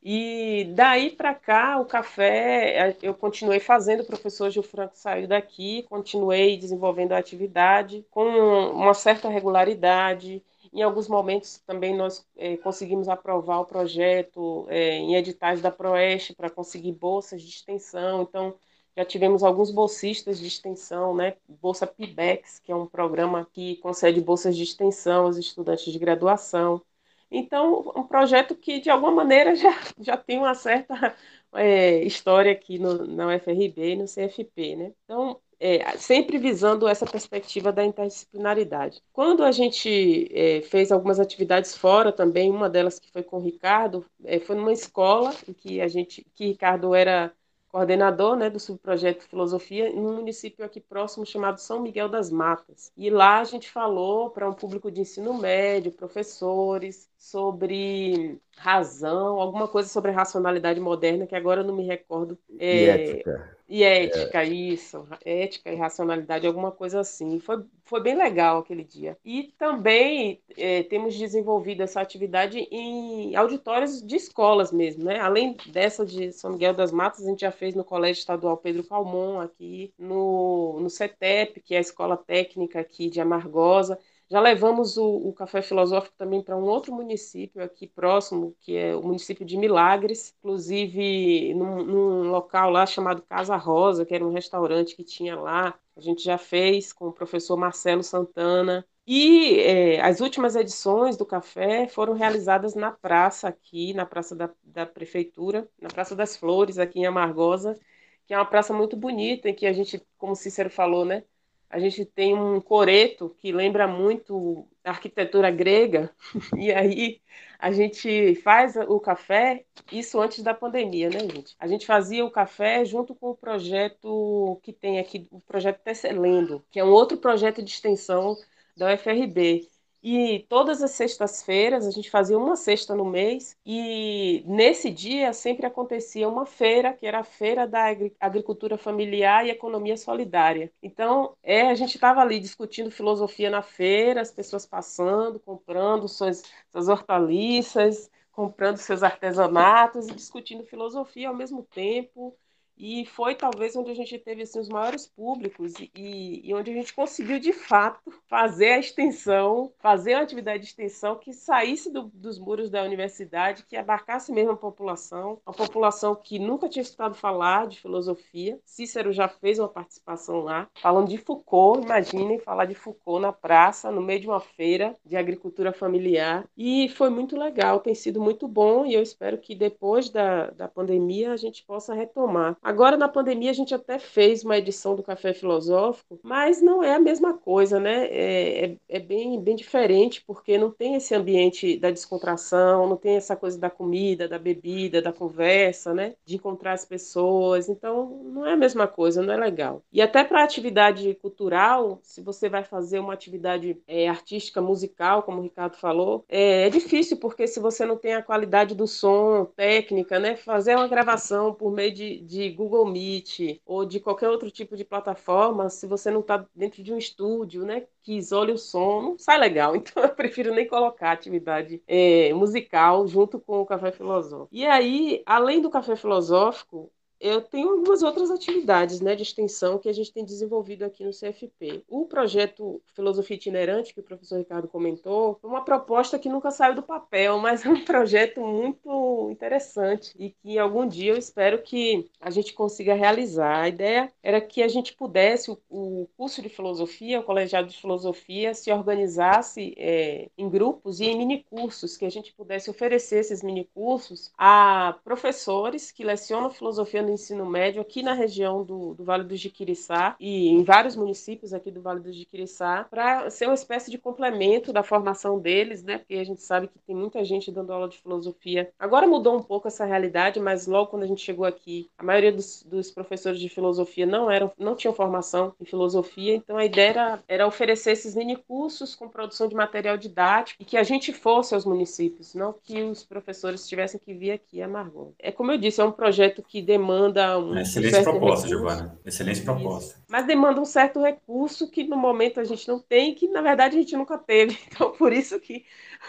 Speaker 6: E daí para cá, o café, eu continuei fazendo, o professor Gil Franco saiu daqui, continuei desenvolvendo a atividade com uma certa regularidade Em alguns momentos também nós é, conseguimos aprovar o projeto é, em editais da Proeste para conseguir bolsas de extensão. Então, já tivemos alguns bolsistas de extensão, né? Bolsa PIBEX, que é um programa que concede bolsas de extensão aos estudantes de graduação. Então, um projeto que, de alguma maneira, (laughs) já, já tem uma certa é, história aqui no, na UFRB e no CFP, né? Então, é, sempre visando essa perspectiva da interdisciplinaridade. Quando a gente é, fez algumas atividades fora também, uma delas que foi com o Ricardo, é, foi numa escola em que a gente, que Ricardo era coordenador né, do subprojeto Filosofia, num município aqui próximo chamado São Miguel das Matas. E lá a gente falou para um público de ensino médio, professores, sobre razão, alguma coisa sobre racionalidade moderna, que agora eu não me recordo.
Speaker 3: É, e ética.
Speaker 6: E ética, é. isso. Ética e racionalidade, alguma coisa assim. Foi, foi bem legal aquele dia. E também é, temos desenvolvido essa atividade em auditórios de escolas mesmo, né? Além dessa de São Miguel das Matas, a gente já fez no Colégio Estadual Pedro Calmon, aqui no, no CETEP, que é a escola técnica aqui de Amargosa. Já levamos o, o Café Filosófico também para um outro município aqui próximo, que é o município de Milagres, inclusive num, num local lá chamado Casa Rosa, que era um restaurante que tinha lá. A gente já fez com o professor Marcelo Santana. E é, as últimas edições do café foram realizadas na praça aqui, na praça da, da prefeitura, na Praça das Flores, aqui em Amargosa, que é uma praça muito bonita, em que a gente, como Cícero falou, né, a gente tem um coreto que lembra muito a arquitetura grega, (laughs) e aí a gente faz o café, isso antes da pandemia, né, gente? A gente fazia o café junto com o projeto que tem aqui, o projeto Tesselendo, que é um outro projeto de extensão da UFRB. E todas as sextas-feiras, a gente fazia uma sexta no mês, e nesse dia sempre acontecia uma feira, que era a Feira da Agricultura Familiar e Economia Solidária. Então, é, a gente estava ali discutindo filosofia na feira, as pessoas passando, comprando suas, suas hortaliças, comprando seus artesanatos e discutindo filosofia ao mesmo tempo e foi talvez onde a gente teve assim, os maiores públicos e, e, onde a gente conseguiu de fato fazer a extensão, fazer uma atividade de extensão que saísse do, dos muros da universidade, que abarcasse mesmo a população, a população que nunca tinha escutado falar de filosofia. Cícero já fez uma participação lá, falando de Foucault, imaginem falar de Foucault na praça, no meio de uma feira de agricultura familiar. E foi muito legal, tem sido muito bom e eu espero que depois da, da pandemia a gente possa retomar Agora, na pandemia, a gente até fez uma edição do Café Filosófico, mas não é a mesma coisa, né? É, é, é, bem, bem diferente, porque não tem esse ambiente da descontração, não tem essa coisa da comida, da bebida, da conversa, né? De encontrar as pessoas. Então, não é a mesma coisa, não é legal. E até para atividade cultural, se você vai fazer uma atividade é, artística, musical, como o Ricardo falou, é, é difícil, porque se você não tem a qualidade do som, técnica, né? Fazer uma gravação por meio de, de Google Meet ou de qualquer outro tipo de plataforma, se você não está dentro de um estúdio, né, que isole o som, não sai legal. (laughs) Então eu prefiro nem colocar atividade é, musical junto com o café filosófico. E aí, além do café filosófico, eu tenho algumas outras atividades né, de extensão que a gente tem desenvolvido aqui no CFP. O projeto Filosofia Itinerante, que o professor Ricardo comentou, foi uma proposta que nunca saiu do papel, (laughs) mas é um projeto muito interessante e que algum dia eu espero que a gente consiga realizar. A ideia era que a gente pudesse, o, curso de filosofia, o colegiado de filosofia, se organizasse é, em grupos e em minicursos, que a gente pudesse oferecer esses minicursos a professores que lecionam filosofia no ensino médio aqui na região do, do Vale do Jiquiriçá e em vários municípios aqui do Vale do Jiquiriçá, para ser uma espécie de complemento da formação deles, né? Porque a gente sabe que tem muita gente dando aula de filosofia. Agora mudou um pouco essa realidade, mas logo quando a gente chegou aqui, a maioria dos, dos professores de filosofia não eram, não tinham formação em filosofia, então a ideia era, era oferecer esses mini cursos com produção de material didático e que a gente fosse aos municípios, não que os professores tivessem que vir aqui a Margot. É como eu disse, é um projeto que demanda demanda um.
Speaker 4: Excelente proposta, Giovana. Excelente proposta.
Speaker 6: Mas demanda um certo recurso que no momento a gente não tem, que na verdade a gente nunca teve. (laughs) Então, por isso que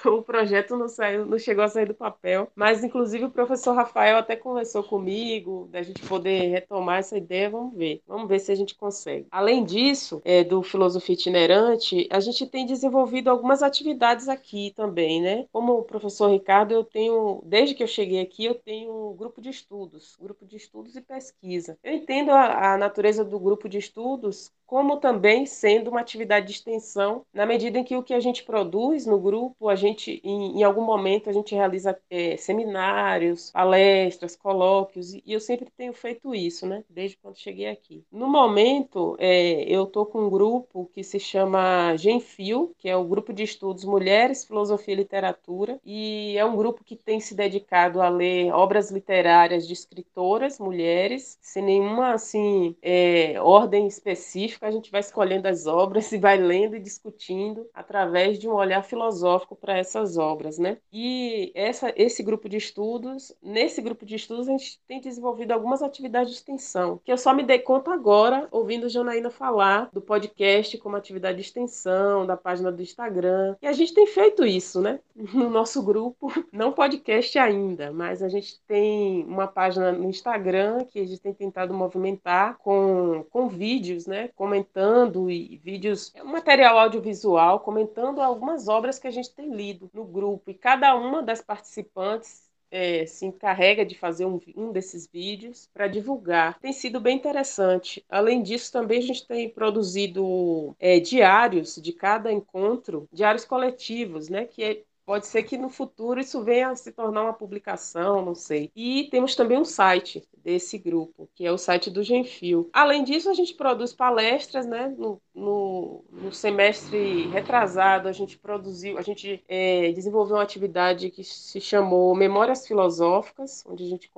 Speaker 6: o projeto não saiu, não chegou a sair do papel. Mas inclusive o professor Rafael até conversou comigo, da gente poder retomar essa ideia, vamos ver. Vamos ver se a gente consegue. Além disso, é, do Filosofia Itinerante, a gente tem desenvolvido algumas atividades aqui também, né? Como o professor Ricardo, eu tenho, desde que eu cheguei aqui, eu tenho um grupo de estudos, grupo de estudos e pesquisa. Eu entendo a, a natureza do grupo de estudos como também sendo uma atividade de extensão, na medida em que o que a gente produz no grupo, a gente, em, em algum momento, a gente realiza é, seminários, palestras, colóquios, e eu sempre tenho feito isso, né, desde quando cheguei aqui. No momento, é, eu estou com um grupo que se chama Genfil, que é o grupo de estudos Mulheres, Filosofia e Literatura, e é um grupo que tem se dedicado a ler obras literárias de escritoras mulheres, sem nenhuma, assim, é, ordem específica, a gente vai escolhendo as obras e vai lendo e discutindo através de um olhar filosófico para essas obras, né? E essa, esse grupo de estudos, nesse grupo de estudos a gente tem desenvolvido algumas atividades de extensão, que eu só me dei conta agora ouvindo Janaína falar do podcast como atividade de extensão, da página do Instagram. E a gente tem feito isso, né? (laughs) No nosso grupo, não podcast ainda, mas a gente tem uma página no Instagram que a gente tem tentado movimentar com, com vídeos, né? Com comentando e vídeos, é material audiovisual, comentando algumas obras que a gente tem lido no grupo. E cada uma das participantes é, se encarrega de fazer um, um desses vídeos para divulgar. Tem sido bem interessante. Além disso, também a gente tem produzido é, diários de cada encontro, diários coletivos, né? Que é, Pode ser que no futuro isso venha a se tornar uma publicação, não sei. E temos também um site desse grupo, que é o site do Genfil. Além disso, a gente produz palestras, né? No, no, no semestre retrasado, a gente produziu, a gente é, desenvolveu uma atividade que se chamou Memórias Filosóficas, onde a gente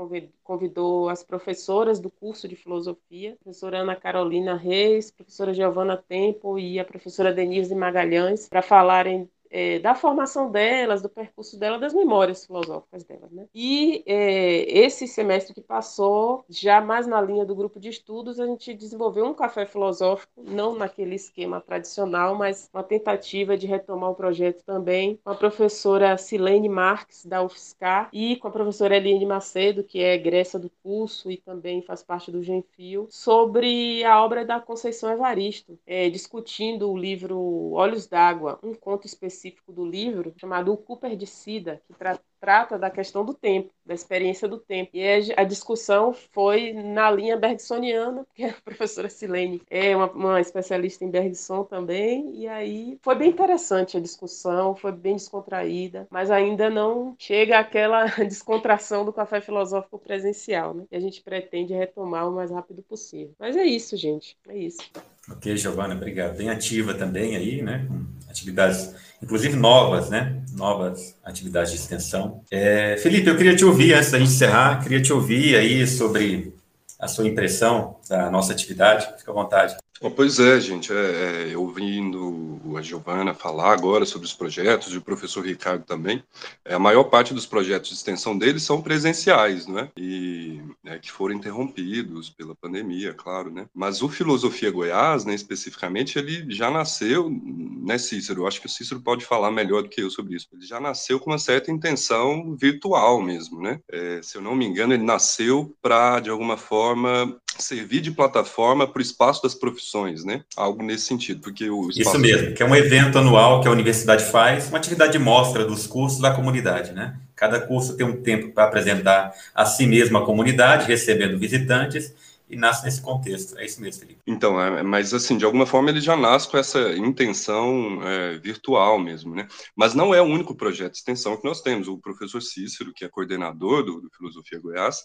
Speaker 6: convidou as professoras do curso de filosofia, a professora Ana Carolina Reis, a professora Giovana Tempo e a professora Denise Magalhães, para falarem é, da formação delas, do percurso delas, das memórias filosóficas delas. Né? E é, esse semestre que passou, já mais na linha do grupo de estudos, a gente desenvolveu um café filosófico, não naquele esquema tradicional, mas uma tentativa de retomar o projeto também com a professora Silene Marques, da UFSCar, e com a professora Eliane Macedo, que é egressa do curso e também faz parte do Genfil, sobre a obra da Conceição Evaristo, é, discutindo o livro Olhos d'Água, um conto específico específico do livro, chamado O Cooper de Sida, que tra trata da questão do tempo, da experiência do tempo. E a, discussão foi na linha bergsoniana, (laughs) porque a professora Silene é uma, uma, especialista em Bergson também, e aí foi bem interessante a discussão, foi bem descontraída, mas ainda não chega àquela (laughs) descontração do café filosófico presencial, né? E a gente pretende retomar o mais rápido possível. Mas é isso, gente, é isso.
Speaker 4: Ok, Giovana, obrigado. Bem ativa também aí, né? Com atividades, inclusive novas, né? Novas atividades de extensão. É, Felipe, eu queria te ouvir, antes da gente encerrar, queria te ouvir aí sobre a sua impressão da nossa atividade. Fique à vontade.
Speaker 7: Pois é, gente, é, é, ouvindo a Giovana falar agora sobre os projetos, e o professor Ricardo também, é, a maior parte dos projetos de extensão deles são presenciais, não é? E é, que foram interrompidos pela pandemia, claro, né? Mas o Filosofia Goiás, né, especificamente, ele já nasceu, né, Cícero? Eu acho que o Cícero pode falar melhor do que eu sobre isso. Ele já nasceu com uma certa intenção virtual mesmo, né? É, se eu não me engano, ele nasceu para, de alguma forma, servir de plataforma para o espaço das profissões, né? Algo nesse sentido, porque o
Speaker 4: Isso mesmo, que é um evento anual que a universidade faz, uma atividade de mostra dos cursos da comunidade, né? Cada curso tem um tempo para apresentar a si mesmo a comunidade, recebendo visitantes, e nasce nesse contexto. É isso mesmo, Felipe.
Speaker 7: Então, é, mas assim, de alguma forma ele já nasce com essa intenção é, virtual mesmo, né? Mas não é o único projeto de extensão que nós temos. O professor Cícero, que é coordenador do, do Filosofia Goiás,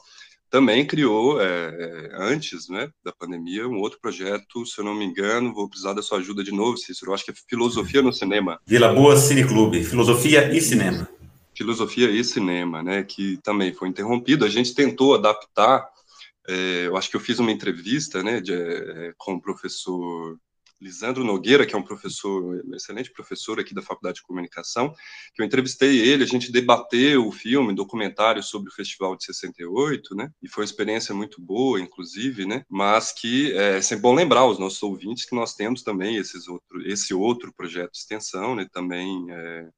Speaker 7: também criou, é, antes né, da pandemia, um outro projeto, se eu não me engano, vou precisar da sua ajuda de novo, Cícero, eu acho que é Filosofia no Cinema.
Speaker 4: Vila Boa Cine Clube, Filosofia e Cinema.
Speaker 7: Filosofia e Cinema, né, que também foi interrompido. A gente tentou adaptar, é, eu acho que eu fiz uma entrevista né, de, é, com o professor Lisandro Nogueira, que é um professor, um excelente professor aqui da Faculdade de Comunicação, que eu entrevistei ele, a gente debateu o filme, documentário sobre o Festival de 68, né? E foi uma experiência muito boa, inclusive, né? Mas que é sempre bom lembrar aos nossos ouvintes que nós temos também esses outro, esse outro projeto de extensão, né? Também é,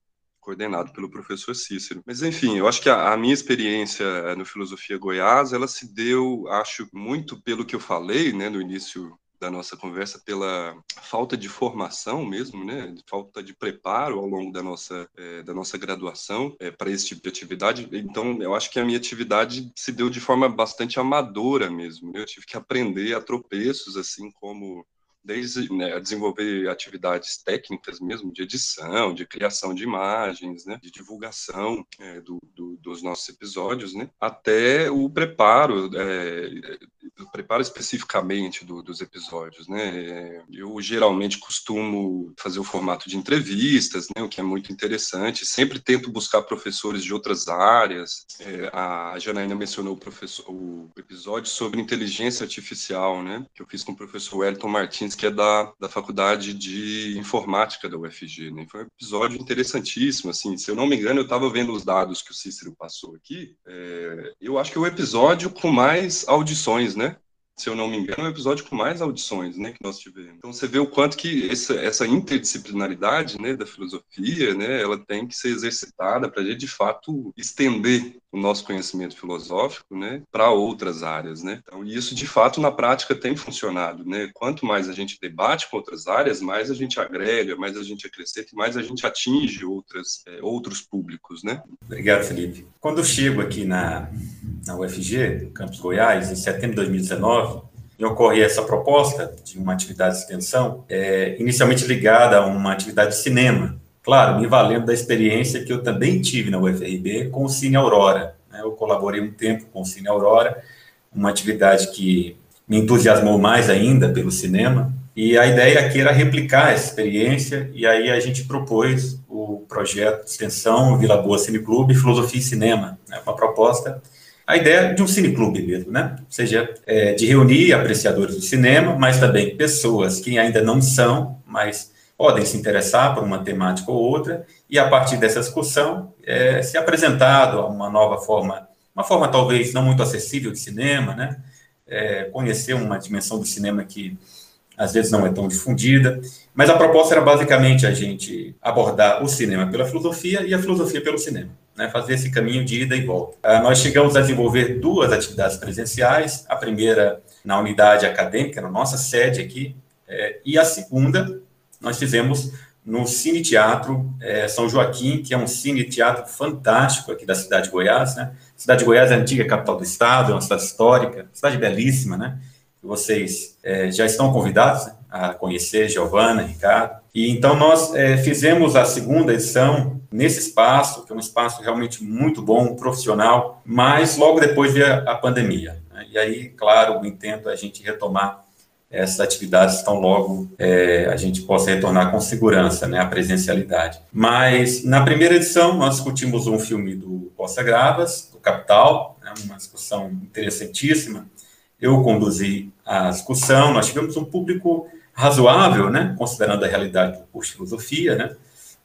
Speaker 7: coordenado pelo professor Cícero. Mas, enfim, eu acho que a, a, minha experiência no Filosofia Goiás, ela se deu, acho, muito pelo que eu falei né, no início da nossa conversa pela falta de formação mesmo, né, falta de preparo ao longo da nossa é, da nossa graduação é, para esse tipo de atividade. Então, eu acho que a minha atividade se deu de forma bastante amadora mesmo. Né? Eu tive que aprender a tropeços, assim como desde né, desenvolver atividades técnicas mesmo, de edição, de criação de imagens, né, de divulgação é, do, do, dos nossos episódios, né, até o preparo, é, o preparo especificamente do, dos episódios. Né. Eu geralmente costumo fazer o formato de entrevistas, né, o que é muito interessante. Sempre tento buscar professores de outras áreas. É, a Janaína mencionou o, o episódio sobre inteligência artificial, né, que eu fiz com o professor Wellington Martins, que é da, da Faculdade de Informática da UFG. Né? Foi um episódio interessantíssimo. Assim, se eu não me engano, eu estava vendo os dados que o Cícero passou aqui. É, eu acho que é o episódio com mais audições, né? Se eu não me engano, é o episódio com mais audições né, que nós tivemos. Então você vê o quanto que essa, essa interdisciplinaridade né, da filosofia, né, ela tem que ser exercitada para a gente, de fato, estender o nosso conhecimento filosófico né, para outras áreas. Né? Então, isso, de fato, na prática tem funcionado. Né? Quanto mais a gente debate com outras áreas, mais a gente agrega, mais a gente acrescenta e mais a gente atinge outras, é, outros públicos. Né?
Speaker 4: Obrigado, Felipe. Quando eu chego aqui na, na UFG, Campus Goiás, em setembro de 2019, e ocorre essa proposta de uma atividade de extensão, é, inicialmente ligada a uma atividade de cinema, claro, me valendo da experiência que eu também tive na UFRB com o Cine Aurora. Né? Eu colaborei um tempo com o Cine Aurora, uma atividade que me entusiasmou mais ainda pelo cinema, e a ideia aqui era replicar essa experiência, e aí a gente propôs o projeto de extensão Vila Boa Cine Clube Filosofia e Cinema, né? uma proposta a ideia de um cineclube mesmo, né? Ou seja, é, de reunir apreciadores do cinema, mas também pessoas que ainda não são, mas podem se interessar por uma temática ou outra, e a partir dessa discussão, é, se apresentado uma nova forma, uma forma talvez não muito acessível de cinema, né? É, conhecer uma dimensão do cinema que às vezes não é tão difundida, mas a proposta era basicamente a gente abordar o cinema pela filosofia e a filosofia pelo cinema né, fazer esse caminho de ida e volta. Uh, nós chegamos a desenvolver duas atividades presenciais, a primeira na unidade acadêmica, na nossa sede aqui, é, e a segunda nós fizemos no Cine Teatro é, São Joaquim, que é um cine teatro fantástico aqui da cidade de Goiás, né? Cidade de Goiás é a antiga capital do estado, é uma cidade histórica, cidade belíssima, né? Vocês é, já estão convidados a conhecer Giovana, Ricardo. E então nós é, fizemos a segunda edição nesse espaço, que é um espaço realmente muito bom, profissional, mas logo depois veio a pandemia. Né? E aí, claro, o intento é a gente retomar essas atividades tão logo é, a gente possa retornar com segurança, né, a presencialidade. Mas na primeira edição nós discutimos um filme do Costa Gravas, do Capital, né, uma discussão interessantíssima. Eu conduzi a discussão, nós tivemos um público razoável, né, considerando a realidade do curso de filosofia, né,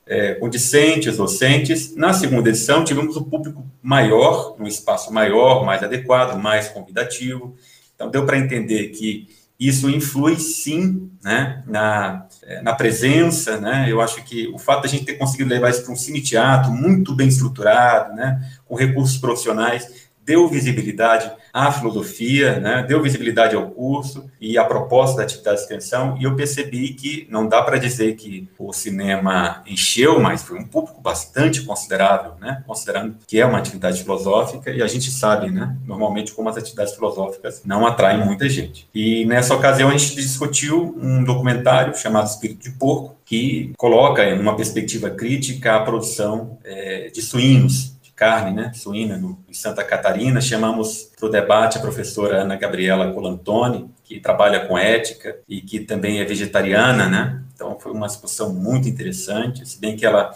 Speaker 4: é, com discentes, docentes. Na segunda edição, tivemos um público maior, um espaço maior, mais adequado, mais convidativo. Então, deu para entender que isso influi, sim, né, na, é, na presença, né, eu acho que o fato de a gente ter conseguido levar isso para um cine-teatro muito bem estruturado, né, com recursos profissionais, deu visibilidade à filosofia, né, deu visibilidade ao curso e à proposta da atividade de extensão, e eu percebi que não dá para dizer que o cinema encheu, mas foi um público bastante considerável, né, considerando que é uma atividade filosófica, e a gente sabe, né, normalmente como as atividades filosóficas não atraem muita gente. E nessa ocasião a gente discutiu um documentário chamado Espírito de Porco, que coloca em uma perspectiva crítica a produção é, de suínos carne né, suína no, em Santa Catarina. Chamamos para o debate a professora Ana Gabriela Colantoni, que trabalha com ética e que também é vegetariana, né? Então foi uma discussão muito interessante, se bem que ela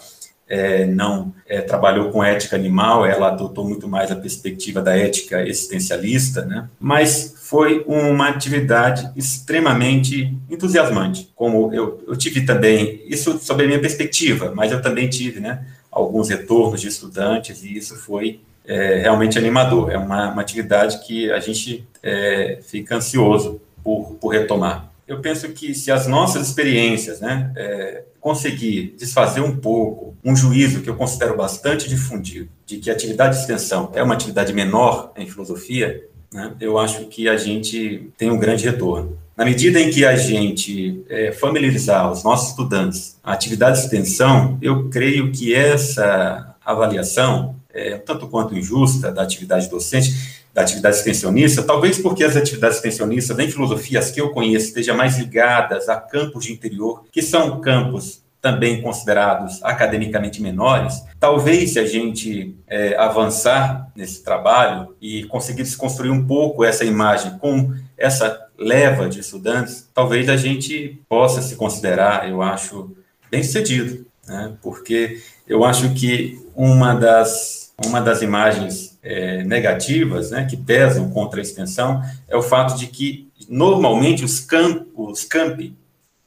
Speaker 4: é, não é, trabalhou com ética animal, ela adotou muito mais a perspectiva da ética existencialista, né? Mas foi uma atividade extremamente entusiasmante. Como eu, eu tive também, isso sob a minha perspectiva, mas eu também tive, né? Alguns retornos de estudantes, e isso foi é, realmente animador. É uma, uma, atividade que a gente é, fica ansioso por, por retomar. Eu penso que se as nossas experiências, né, é, conseguir desfazer um pouco um juízo que eu considero bastante difundido, de que a atividade de extensão é uma atividade menor em filosofia, né, eu acho que a gente tem um grande retorno. Na medida em que a gente é, familiarizar os nossos estudantes a atividade de extensão, eu creio que essa avaliação, é, tanto quanto injusta, da atividade docente, da atividade extensionista, talvez porque as atividades extensionistas em filosofia, as que eu conheço, estejam mais ligadas a campos de interior, que são campos também considerados academicamente menores, talvez se a gente é, avançar nesse trabalho e conseguir desconstruir um pouco essa imagem com essa leva de estudantes, talvez a gente possa se considerar, eu acho, bem sucedido, né? porque eu acho que uma das, uma das imagens é, negativas né, que pesam contra a extensão é o fato de que, normalmente, os, camp, os campi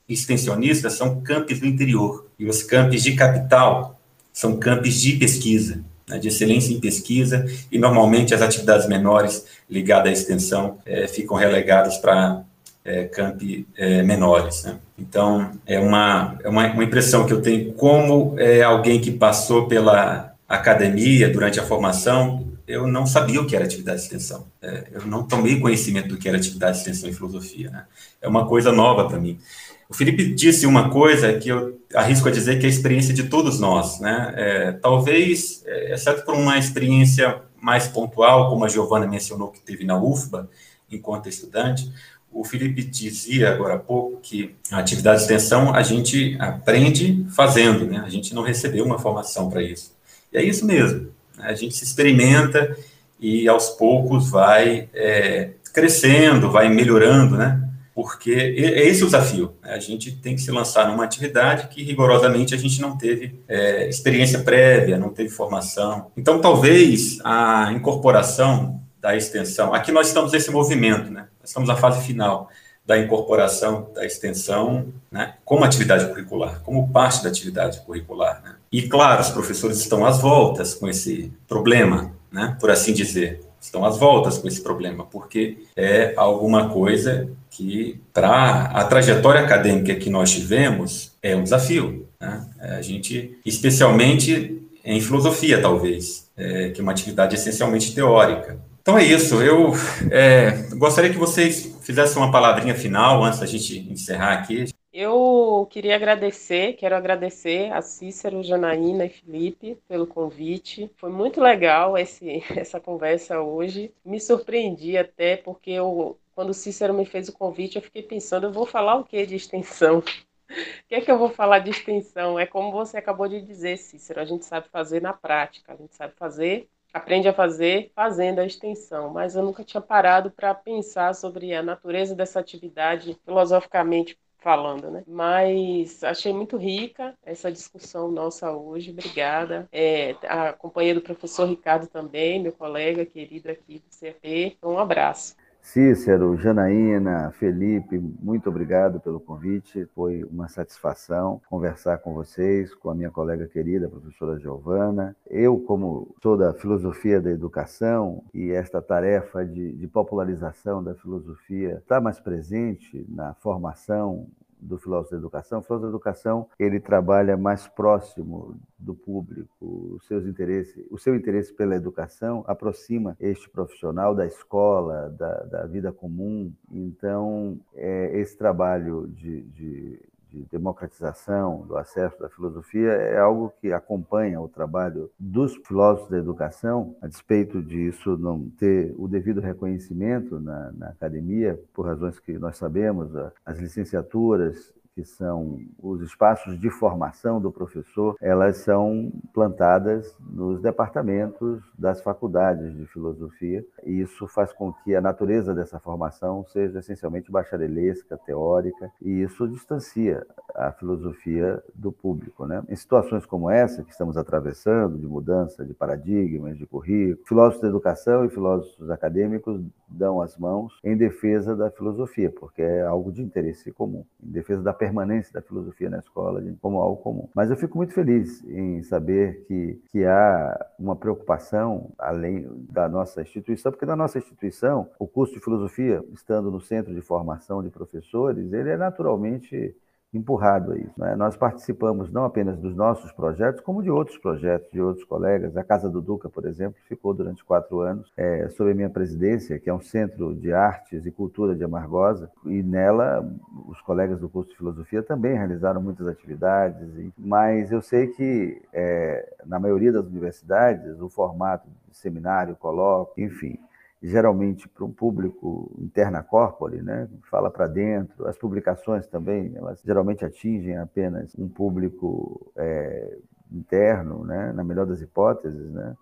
Speaker 4: extensionistas são campos do interior, e os campos de capital são campos de pesquisa, né, de excelência em pesquisa, e normalmente as atividades menores ligadas à extensão é, ficam relegadas para é, campi é, menores. Né? Então, é, uma, é uma, uma, impressão que eu tenho como é, alguém que passou pela academia durante a formação, eu não sabia o que era atividade de extensão. É, eu não tomei conhecimento do que era atividade de extensão em filosofia. Né? É uma coisa nova para mim. O Felipe disse uma coisa que eu arrisco a dizer que é a experiência de todos nós, né? É, talvez, é, exceto por uma experiência mais pontual, como a Giovana mencionou que teve na UFBA, enquanto estudante, o Felipe dizia agora há pouco que a atividade de extensão a gente aprende fazendo, né? A gente não recebeu uma formação para isso. E é isso mesmo. Né? A gente se experimenta e aos poucos vai é, crescendo, vai melhorando, né? Porque é esse o desafio. Né? A gente tem que se lançar numa atividade que rigorosamente a gente não teve é, experiência prévia, não teve formação. Então, talvez a incorporação da extensão, aqui nós estamos nesse movimento, né? Nós estamos na fase final da incorporação da extensão né, como atividade curricular, como parte da atividade curricular. Né? E, claro, os professores estão às voltas com esse problema, né, por assim dizer estão às voltas com esse problema, porque é alguma coisa que, para a trajetória acadêmica que nós tivemos, é um desafio. Né? É, a gente, especialmente em filosofia, talvez, é, que é uma atividade essencialmente teórica. Então é isso. Eu é, gostaria que vocês fizessem uma palavrinha final antes da gente encerrar aqui.
Speaker 6: Eu queria agradecer, quero agradecer a Cícero, Janaína e Felipe pelo convite. Foi muito legal esse, (laughs) essa conversa hoje. Me surpreendi até porque eu, quando o Cícero me fez o convite, eu fiquei pensando, eu vou falar o que de extensão? (laughs) O que é que eu vou falar de extensão? É como você acabou de dizer, Cícero, a gente sabe fazer na prática, a gente sabe fazer aprende a fazer fazendo a extensão, mas eu nunca tinha parado para pensar sobre a natureza dessa atividade filosoficamente falando, né? Mas achei muito rica essa discussão nossa hoje. Obrigada. É, a companhia do professor Ricardo também, meu colega querido aqui do CFP. Um abraço.
Speaker 3: Cícero, Janaína, Felipe, muito obrigado pelo convite. Foi uma satisfação conversar com vocês, com a minha colega querida, a professora Giovana. Eu, como sou da filosofia da educação e esta tarefa de, de popularização da filosofia está mais presente na formação do filósofo da educação. O filósofo da educação ele trabalha mais próximo do público, os seus interesses, o seu interesse pela educação aproxima este profissional da escola, da, da vida comum. Então, é, esse trabalho de, de de democratização do acesso da filosofia é algo que acompanha o trabalho dos filósofos da educação, a despeito disso não ter o devido reconhecimento na, na academia, por razões que nós sabemos, as licenciaturas que são os espaços de formação do professor, elas são plantadas nos departamentos das faculdades de filosofia, e isso faz com que a natureza dessa formação seja essencialmente bacharelesca, teórica, e isso distancia a filosofia do público. Né? Em situações como essa que estamos atravessando, de mudança de paradigmas, de currículo, filósofos da educação e filósofos acadêmicos dão as mãos em defesa da filosofia, porque é algo de interesse comum, em defesa da permanência da filosofia na escola como algo comum. Mas eu fico muito feliz em saber que, que há uma preocupação além da nossa instituição, porque na nossa instituição, o curso de filosofia, estando no centro de formação de professores, ele é naturalmente empurrado a isso. Né? Nós participamos não apenas dos nossos projetos, como de outros projetos de outros colegas. A Casa do Duca, por exemplo, ficou durante quatro anos é, sob a minha presidência, que é um centro de artes e cultura de Amargosa, e nela os colegas do curso de filosofia também realizaram muitas atividades, mas eu sei que é, na maioria das universidades o formato de seminário, colóquio, enfim, geralmente para um público interna corpore, né? fala para dentro. As publicações também, elas geralmente atingem apenas um público é, interno, né? na melhor das hipóteses, né?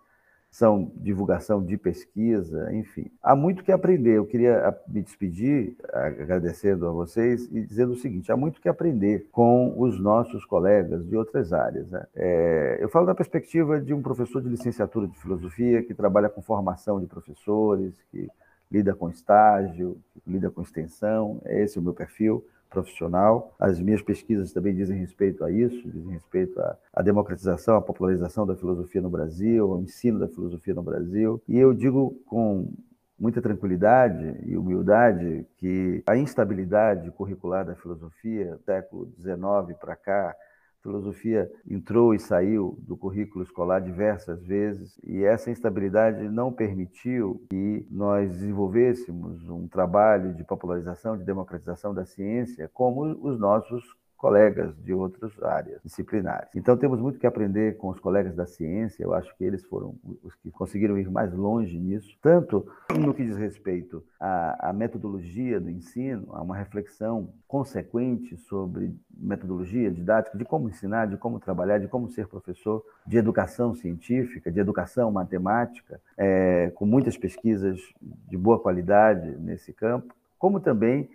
Speaker 3: São divulgação de pesquisa, enfim. Há muito que aprender. Eu queria me despedir agradecendo a vocês e dizendo o seguinte: há muito que aprender com os nossos colegas de outras áreas. Né? É, eu falo da perspectiva de um professor de licenciatura de filosofia que trabalha com formação de professores, que lida com estágio, que lida com extensão. É esse o meu perfil profissional. As minhas pesquisas também dizem respeito a isso, dizem respeito à, à, democratização, à popularização da filosofia no Brasil, ao ensino da filosofia no Brasil. E eu digo com muita tranquilidade e humildade que a instabilidade curricular da filosofia, século XIX para cá, filosofia entrou e saiu do currículo escolar diversas vezes e essa instabilidade não permitiu que nós desenvolvêssemos um trabalho de popularização, de democratização da ciência como os nossos colegas de outras áreas disciplinares. Então temos muito que aprender com os colegas da ciência, eu acho que eles foram os que conseguiram ir mais longe nisso, tanto no que diz respeito à, à metodologia do ensino, a uma reflexão consequente sobre metodologia didática, de como ensinar, de como trabalhar, de como ser professor, de educação científica, de educação matemática, é, com muitas pesquisas de boa qualidade nesse campo, como também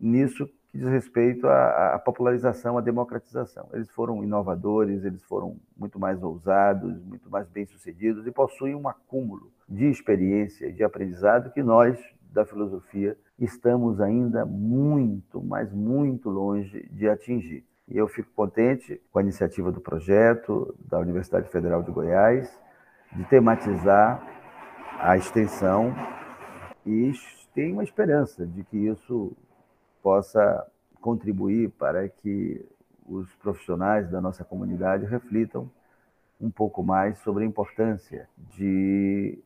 Speaker 3: nisso que diz respeito à, à, popularização, à democratização. Eles foram inovadores, eles foram muito mais ousados, muito mais bem-sucedidos e possuem um acúmulo de experiência e de aprendizado que nós, da filosofia, estamos ainda muito, mas muito longe de atingir. E eu fico contente com a iniciativa do projeto da Universidade Federal de Goiás de tematizar a extensão e tenho uma esperança de que isso possa contribuir para que os profissionais da nossa comunidade reflitam um pouco mais sobre a importância de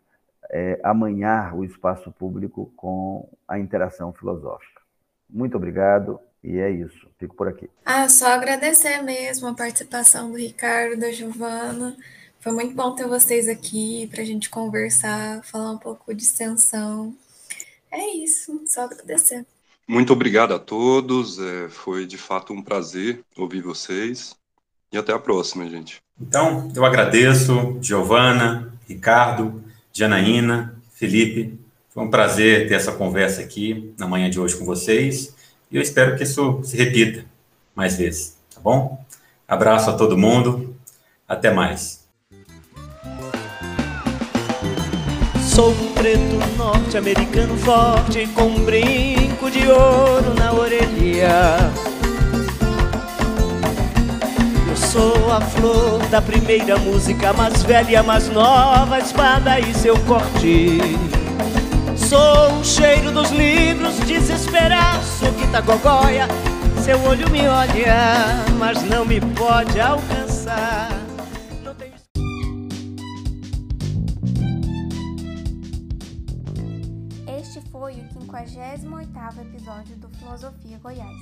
Speaker 3: é, amanhar o espaço público com a interação filosófica. Muito obrigado e é isso. Fico por aqui.
Speaker 1: Ah, só agradecer mesmo a participação do Ricardo, da Giovana. Foi muito bom ter vocês aqui para a gente conversar, falar um pouco de extensão. É isso, só agradecer.
Speaker 7: Muito obrigado a todos. É, foi de fato um prazer ouvir vocês. E até a próxima, gente.
Speaker 4: Então, eu agradeço, Giovana, Ricardo, Janaína, Felipe. Foi um prazer ter essa conversa aqui na manhã de hoje com vocês. E eu espero que isso se repita mais vezes, tá bom? Abraço a todo mundo. Até mais.
Speaker 2: Sou um preto norte-americano forte com um brinco de ouro na orelha. Eu sou a flor da primeira música, mais velha, mais nova, espada e seu corte. Sou o cheiro dos livros, desesperaço que tá gogóia. Seu olho me olha, mas não me pode alcançar.
Speaker 1: Foi o 58º episódio do Filosofia Goiás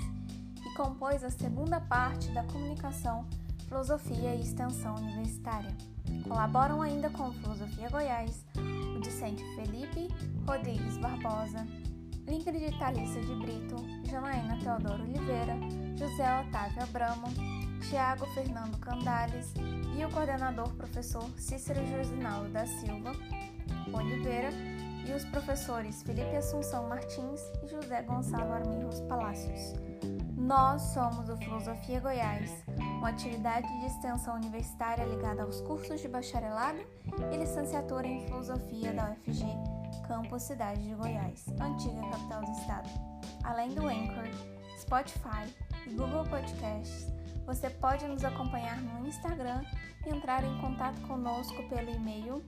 Speaker 1: e compôs a segunda parte da comunicação Filosofia e Extensão Universitária. Colaboram ainda com Filosofia Goiás o discente Felipe Rodrigues Barbosa, Ingrid Thalissa de Brito, Janaína Teodoro Oliveira, José Otávio Abramo, Tiago Fernando Candales e o coordenador professor Cícero Josinaldo da Silva Oliveira e os professores Felipe Assunção Martins e José Gonçalo Armirros Palácios. Nós somos o Filosofia Goiás, uma atividade de extensão universitária ligada aos cursos de bacharelado e licenciatura em Filosofia da UFG, Campus Cidade de Goiás, antiga capital do estado. Além do Anchor, Spotify e Google Podcasts, você pode nos acompanhar no Instagram e entrar em contato conosco pelo e-mail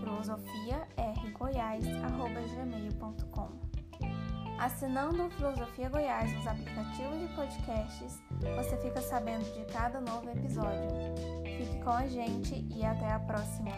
Speaker 1: filosofiargoiás.gmail.com Assinando Filosofia Goiás nos aplicativos de podcasts, você fica sabendo de cada novo episódio. Fique com a gente e até a próxima!